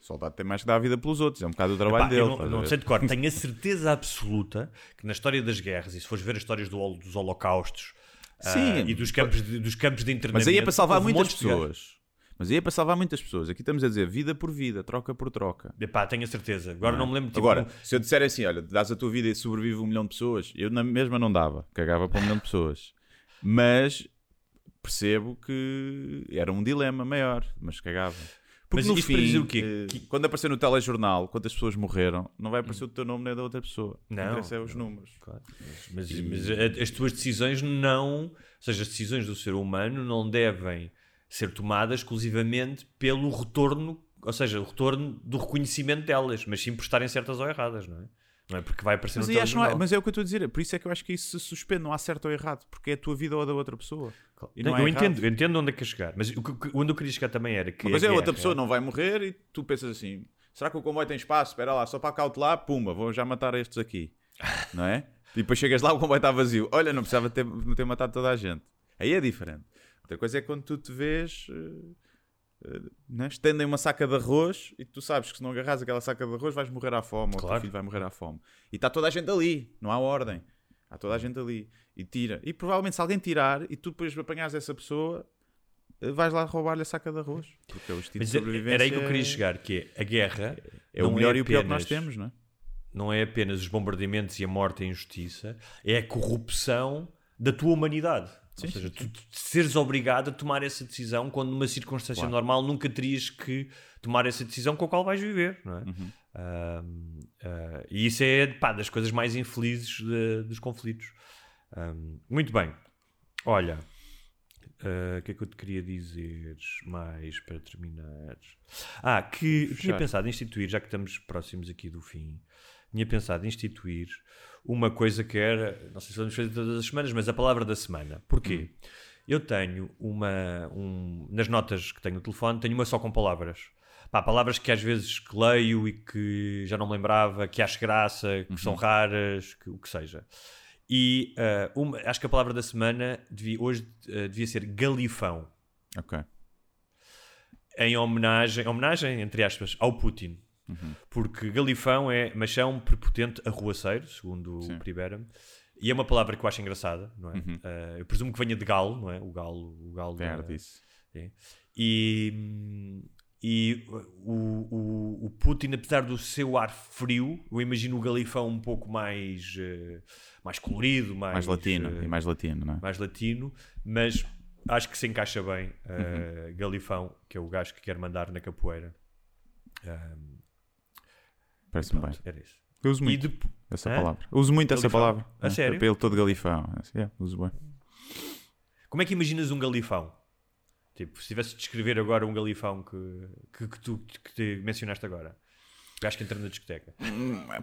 Speaker 4: O soldado tem mais que dar a vida pelos outros, é um bocado o trabalho
Speaker 5: Epá,
Speaker 4: dele.
Speaker 5: não, não sei de cor, tenho a certeza absoluta que na história das guerras, e se fores ver as histórias do, dos holocaustos ah,
Speaker 4: Sim.
Speaker 5: e dos campos, de, dos campos de internamento,
Speaker 4: Mas aí é para salvar muitas pessoas. Mas é para salvar muitas pessoas. Aqui estamos a dizer vida por vida, troca por troca.
Speaker 5: Epá, tenho a certeza. Agora não, me lembro. tipo,
Speaker 4: Agora, se eu disser assim, olha, dás a tua vida e sobrevive um milhão de pessoas, eu na mesma não dava, cagava para um milhão de pessoas. Mas percebo que era um dilema maior, mas cagava. Porque
Speaker 5: Mas
Speaker 4: no
Speaker 5: isto
Speaker 4: fim,
Speaker 5: para dizer o quê?
Speaker 4: eh,
Speaker 5: Que-
Speaker 4: quando aparecer no telejornal quantas pessoas morreram, não vai aparecer o teu nome nem da outra pessoa. O que
Speaker 5: Não,
Speaker 4: interessa é os números.
Speaker 5: Claro, mas, mas- mas as tuas decisões não, ou seja, as decisões do ser humano não devem ser tomadas exclusivamente pelo retorno, ou seja, o retorno do reconhecimento delas, mas sim por estarem certas ou erradas, não é? Não é porque vai aparecer
Speaker 4: Mas, aí acho é- mas é o que eu estou a dizer, por isso é que eu acho que isso se suspende, não há certo ou errado, porque é a tua vida ou a da outra pessoa. E não
Speaker 5: Não,
Speaker 4: é
Speaker 5: eu
Speaker 4: errado.
Speaker 5: entendo, eu entendo onde é que quer chegar, mas o que- onde eu queria chegar também era que
Speaker 4: Uma coisa
Speaker 5: a
Speaker 4: é outra pessoa não vai morrer e tu pensas assim: será que o comboio tem espaço? Espera lá, só para cautelar, pumba, vou já matar estes aqui. Não é? E depois chegas lá, o comboio está vazio. Olha, não precisava ter, ter matado toda a gente. Aí é diferente. Outra coisa é quando tu te vês. eh, né? Estendem uma saca de arroz e tu sabes que se não agarras aquela saca de arroz vais morrer à fome, ou o teu
Speaker 5: Claro.
Speaker 4: filho vai morrer à fome. E está toda a gente ali, não há ordem. Há toda a gente ali. E tira. E provavelmente se alguém tirar e tu depois apanhares essa pessoa, eh, vais lá roubar-lhe a saca de arroz. Porque é o instinto
Speaker 5: Mas
Speaker 4: de sobrevivência.
Speaker 5: era aí que eu queria chegar, que é a guerra
Speaker 4: É o melhor e o pior que nós temos, não é?
Speaker 5: não é apenas os bombardeamentos e a morte e a injustiça, é a corrupção da tua humanidade. Ou seja, tu, tu seres obrigado a tomar essa decisão quando numa circunstância
Speaker 4: Claro.
Speaker 5: normal nunca terias que tomar essa decisão com a qual vais viver, não é?
Speaker 4: Uhum.
Speaker 5: Ahm, ah, e isso é pá, das coisas mais infelizes de- dos conflitos. Muito bem. Olha, ah, o que é que eu te queria dizer mais para terminar? Ah, que eu tinha pensado em instituir, já que estamos próximos aqui do fim, tinha pensado em instituir uma coisa que era, não sei se vamos fazer todas as semanas, mas a palavra da semana. Porquê? Eu tenho uma, um, nas notas que tenho no telefone, tenho uma só com palavras. Pá, palavras que às vezes que leio e que já não me lembrava, que acho graça, que são raras, que, o que seja. E ah, uma- acho que a palavra da semana devia- hoje ah, devia ser galifão
Speaker 4: Ok.
Speaker 5: em homenagem, homenagem, entre aspas, ao Putin. Porque galifão é machão prepotente arruaceiro, segundo
Speaker 4: Sim.
Speaker 5: o Priberam. E é uma palavra que eu acho engraçada, não é?
Speaker 4: Uhum.
Speaker 5: Eh, eu presumo que venha de galo, não é? O galo, o galo
Speaker 4: Perde isso.
Speaker 5: é. E, e o, o, o Putin, apesar do seu ar frio, eu imagino o galifão um pouco mais, eh, mais colorido, mais,
Speaker 4: Mais latino.
Speaker 5: eh,
Speaker 4: E mais latino, não é?
Speaker 5: mais latino, mas acho que se encaixa bem
Speaker 4: Uhum.
Speaker 5: uh, Galifão, que é o gajo que quer mandar na capoeira. Um,
Speaker 4: Parece-me bem.
Speaker 5: era isso.
Speaker 4: Eu uso muito
Speaker 5: de-
Speaker 4: essa
Speaker 5: Hã?
Speaker 4: palavra. Eu uso muito essa
Speaker 5: Galifão?
Speaker 4: palavra.
Speaker 5: A
Speaker 4: É,
Speaker 5: sério?
Speaker 4: Pelo todo galifão. É, uso bem.
Speaker 5: como é que imaginas um galifão? Tipo, se tivesse de descrever agora um galifão que, que, que tu que te mencionaste agora. O gajo que entra na discoteca.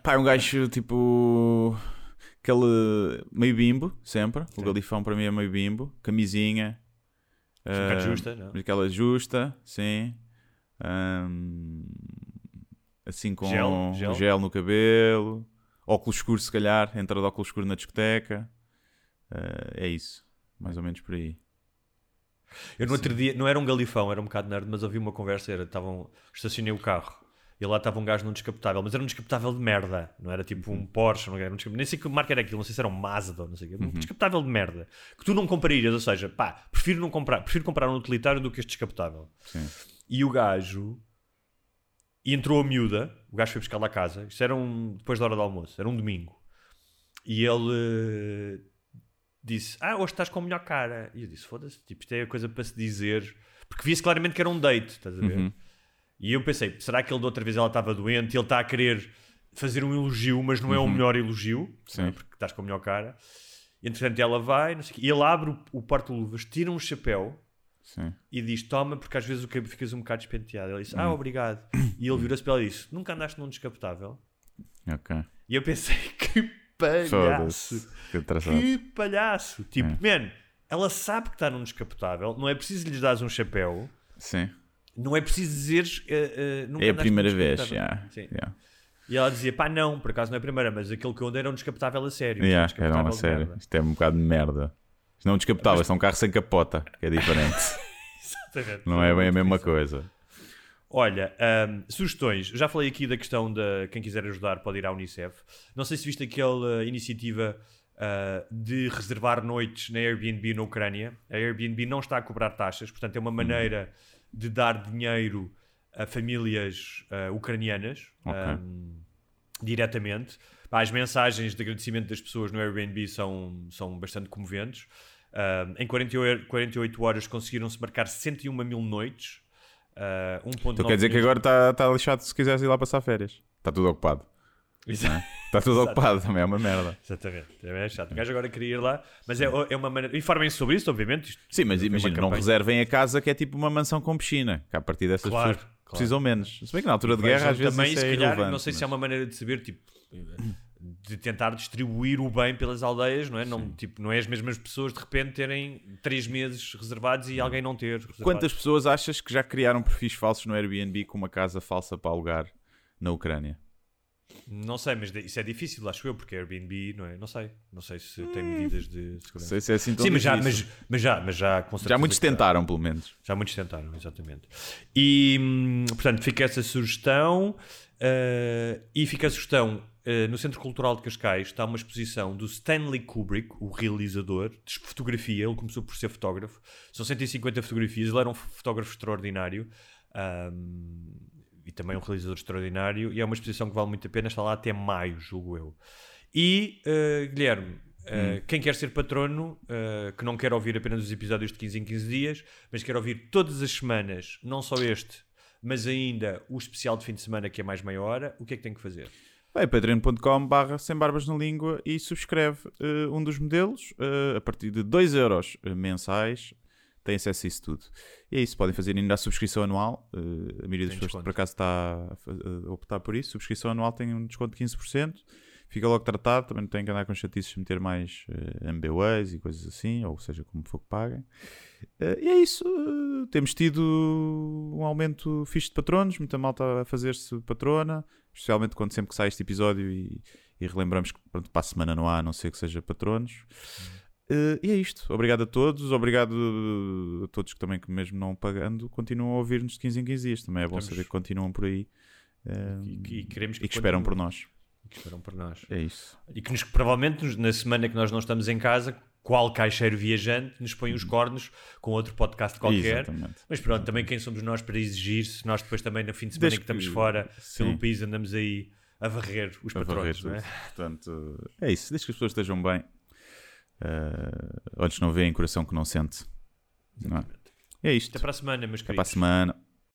Speaker 4: Pá, é um gajo tipo. Aquele meio bimbo, sempre. O
Speaker 5: Sim.
Speaker 4: galifão para mim é meio bimbo. Camisinha.
Speaker 5: Um bocado
Speaker 4: ah,
Speaker 5: justa, não?
Speaker 4: Aquela justa, sim. Ahm, assim com
Speaker 5: Gel,
Speaker 4: gel.
Speaker 5: gel.
Speaker 4: no cabelo. Óculos escuros, se calhar. Entra de óculos escuros na discoteca. Ah, é isso. Mais ou menos por aí.
Speaker 5: Eu no outro dia, não era um galifão, era um bocado nerd, mas ouvi uma conversa, era, estavam, estacionei o carro e lá estava um gajo num descapotável, mas era um descapotável de merda, não era tipo
Speaker 4: Uhum.
Speaker 5: um Porsche, não era um nem sei que marca era aquilo, não sei se era um Mazda ou não sei o quê,
Speaker 4: Uhum.
Speaker 5: um descapotável de merda, que tu não comprarias, ou seja, pá, prefiro não comprar, prefiro comprar um utilitário do que este descapotável.
Speaker 4: Sim.
Speaker 5: E o gajo e entrou a miúda, o gajo foi buscar lá a casa, isto era um, depois da hora do almoço, era um domingo, e ele eh, disse: Ah, hoje estás com a melhor cara. E eu disse: Foda-se, tipo, isto é a coisa para se dizer, porque via-se claramente que era um date, estás a ver?
Speaker 4: Uhum.
Speaker 5: E eu pensei: será que ele da outra vez ela estava doente e ele está a querer fazer um elogio, mas não é o melhor elogio,
Speaker 4: Sim.
Speaker 5: é? porque estás com a melhor cara. Entretanto ela vai, não sei o quê, e ele abre o, o porta-luvas, tira um chapéu
Speaker 4: Sim.
Speaker 5: e diz: Toma, porque às vezes o cabelo ficas um bocado despenteado. Ele disse:
Speaker 4: Hum.
Speaker 5: Ah, obrigado. E ele virou-se para ela e disse: Nunca andaste num descapotável?
Speaker 4: Ok.
Speaker 5: E eu pensei: Que palhaço!
Speaker 4: Que.
Speaker 5: Que palhaço! Tipo,
Speaker 4: É.
Speaker 5: man, ela sabe que está num descapotável, não é preciso lhes dar um chapéu,
Speaker 4: Sim.
Speaker 5: não é preciso dizeres. eh, nunca
Speaker 4: É a primeira vez, já.
Speaker 5: Sim.
Speaker 4: Yeah.
Speaker 5: E ela dizia: Pá, não, por acaso não é a primeira, mas aquele que eu andei era um descapotável a sério.
Speaker 4: Yeah, era uma
Speaker 5: merda.
Speaker 4: Isto é um bocado de merda. Não é um é um carro sem capota, que é diferente.
Speaker 5: Exatamente.
Speaker 4: não é bem a mesma coisa.
Speaker 5: Olha, ahm, sugestões. Já falei aqui da questão de quem quiser ajudar pode ir à Unicef. Não sei se viste aquela iniciativa ah, de reservar noites na Airbnb na Ucrânia. A Airbnb não está a cobrar taxas, portanto é uma maneira de dar dinheiro a famílias ah, ucranianas
Speaker 4: Ok.
Speaker 5: ahm, diretamente. Pá, As mensagens de agradecimento das pessoas no Airbnb são, são bastante comoventes. Ahm, em 48, 48 horas conseguiram-se marcar 101 mil noites. ah, 1.9
Speaker 4: Então quer dizer que agora está tá lixado se quiseres ir lá passar férias. Está tudo ocupado. Está tudo ocupado também, é uma merda.
Speaker 5: Exatamente, é chato. O gajo agora queria ir lá, mas é, é uma maneira. Informem-se sobre isso, obviamente. Isto-
Speaker 4: Sim, mas imagina, não reservem a casa que é tipo uma mansão com piscina. Que a partir dessas
Speaker 5: Claro,
Speaker 4: pessoas
Speaker 5: claro.
Speaker 4: precisam menos. Se bem que na altura de guerra às vezes
Speaker 5: também,
Speaker 4: isso
Speaker 5: se
Speaker 4: é
Speaker 5: calhar,
Speaker 4: irrelevante,
Speaker 5: não sei se é
Speaker 4: mas-
Speaker 5: uma maneira de saber, tipo, de tentar distribuir o bem pelas aldeias, não é? Não, tipo, não é as mesmas pessoas de repente terem três meses reservados e alguém não ter. reservado.
Speaker 4: Quantas pessoas achas que já criaram perfis falsos no Airbnb com uma casa falsa para alugar na Ucrânia?
Speaker 5: Não sei, mas isso é difícil, acho eu, porque Airbnb, não é? Não sei. Não sei se tem medidas de
Speaker 4: Não
Speaker 5: segurança.
Speaker 4: sei se é assim tão
Speaker 5: Sim, mas já,
Speaker 4: difícil.
Speaker 5: mas, mas já, mas já, com
Speaker 4: Já
Speaker 5: certeza
Speaker 4: muitos
Speaker 5: que há.
Speaker 4: tentaram, pelo menos.
Speaker 5: Já muitos tentaram, exatamente. E, hum, portanto, fica essa sugestão. eh, e fica a sugestão: eh, no Centro Cultural de Cascais está uma exposição do Stanley Kubrick, o realizador, de fotografia. Ele começou por ser fotógrafo. São 150 fotografias. Ele era um fotógrafo extraordinário. hum, e também um realizador extraordinário. E é uma exposição que vale muito a pena. Está lá até maio, julgo eu. E, eh, Guilherme, eh, quem quer ser patrono, eh, que não quer ouvir apenas os episódios de 15 em 15 dias, mas quer ouvir todas as semanas, não só este, mas ainda o especial de fim de semana, que é mais meia hora, o que é que tem que fazer?
Speaker 4: Vai patreon.com barra sem barbas na língua e subscreve eh, um dos modelos eh, a partir de 2 euros mensais. Têm acesso a isso tudo. E é isso, podem fazer ainda a subscrição anual. Uh, a maioria das pessoas
Speaker 5: desconto.
Speaker 4: por acaso está a fa- a optar por isso. Subscrição anual tem um desconto de 15%. Fica logo tratado, também não tem que andar com chatices de meter mais uh, MBWays e coisas assim, ou seja, como for que paguem. Uh, e é isso, uh, temos tido um aumento fixe de patronos, muita malta a fazer-se patrona, especialmente quando sempre que sai este episódio e, e relembramos que pronto, para a semana não há, a não ser que seja patronos. Uh, e é isto. Obrigado a todos. Obrigado a todos que também, que mesmo não pagando, continuam a ouvir-nos de 15 em 15 dias. Também é bom
Speaker 5: Estamos-
Speaker 4: saber que continuam por aí uh,
Speaker 5: E, que- e queremos
Speaker 4: e que esperam por nós.
Speaker 5: E que esperam por nós.
Speaker 4: É isso.
Speaker 5: E que nos, provavelmente na semana que nós não estamos em casa, qual caixeiro viajante nos põe os cornos com outro podcast qualquer.
Speaker 4: Exatamente.
Speaker 5: Mas pronto, também quem somos nós para exigir se nós depois também no fim de semana
Speaker 4: Desde
Speaker 5: que estamos
Speaker 4: que-
Speaker 5: fora
Speaker 4: sim.
Speaker 5: pelo país andamos aí a varrer os
Speaker 4: A varrer
Speaker 5: patrões, não é?
Speaker 4: Portanto, é isso. Desde que as pessoas estejam bem, uh, olhos não veem, coração que não sente. Não é? é isto.
Speaker 5: Até para a semana, meus
Speaker 4: Até para a
Speaker 5: queridos.
Speaker 4: semana.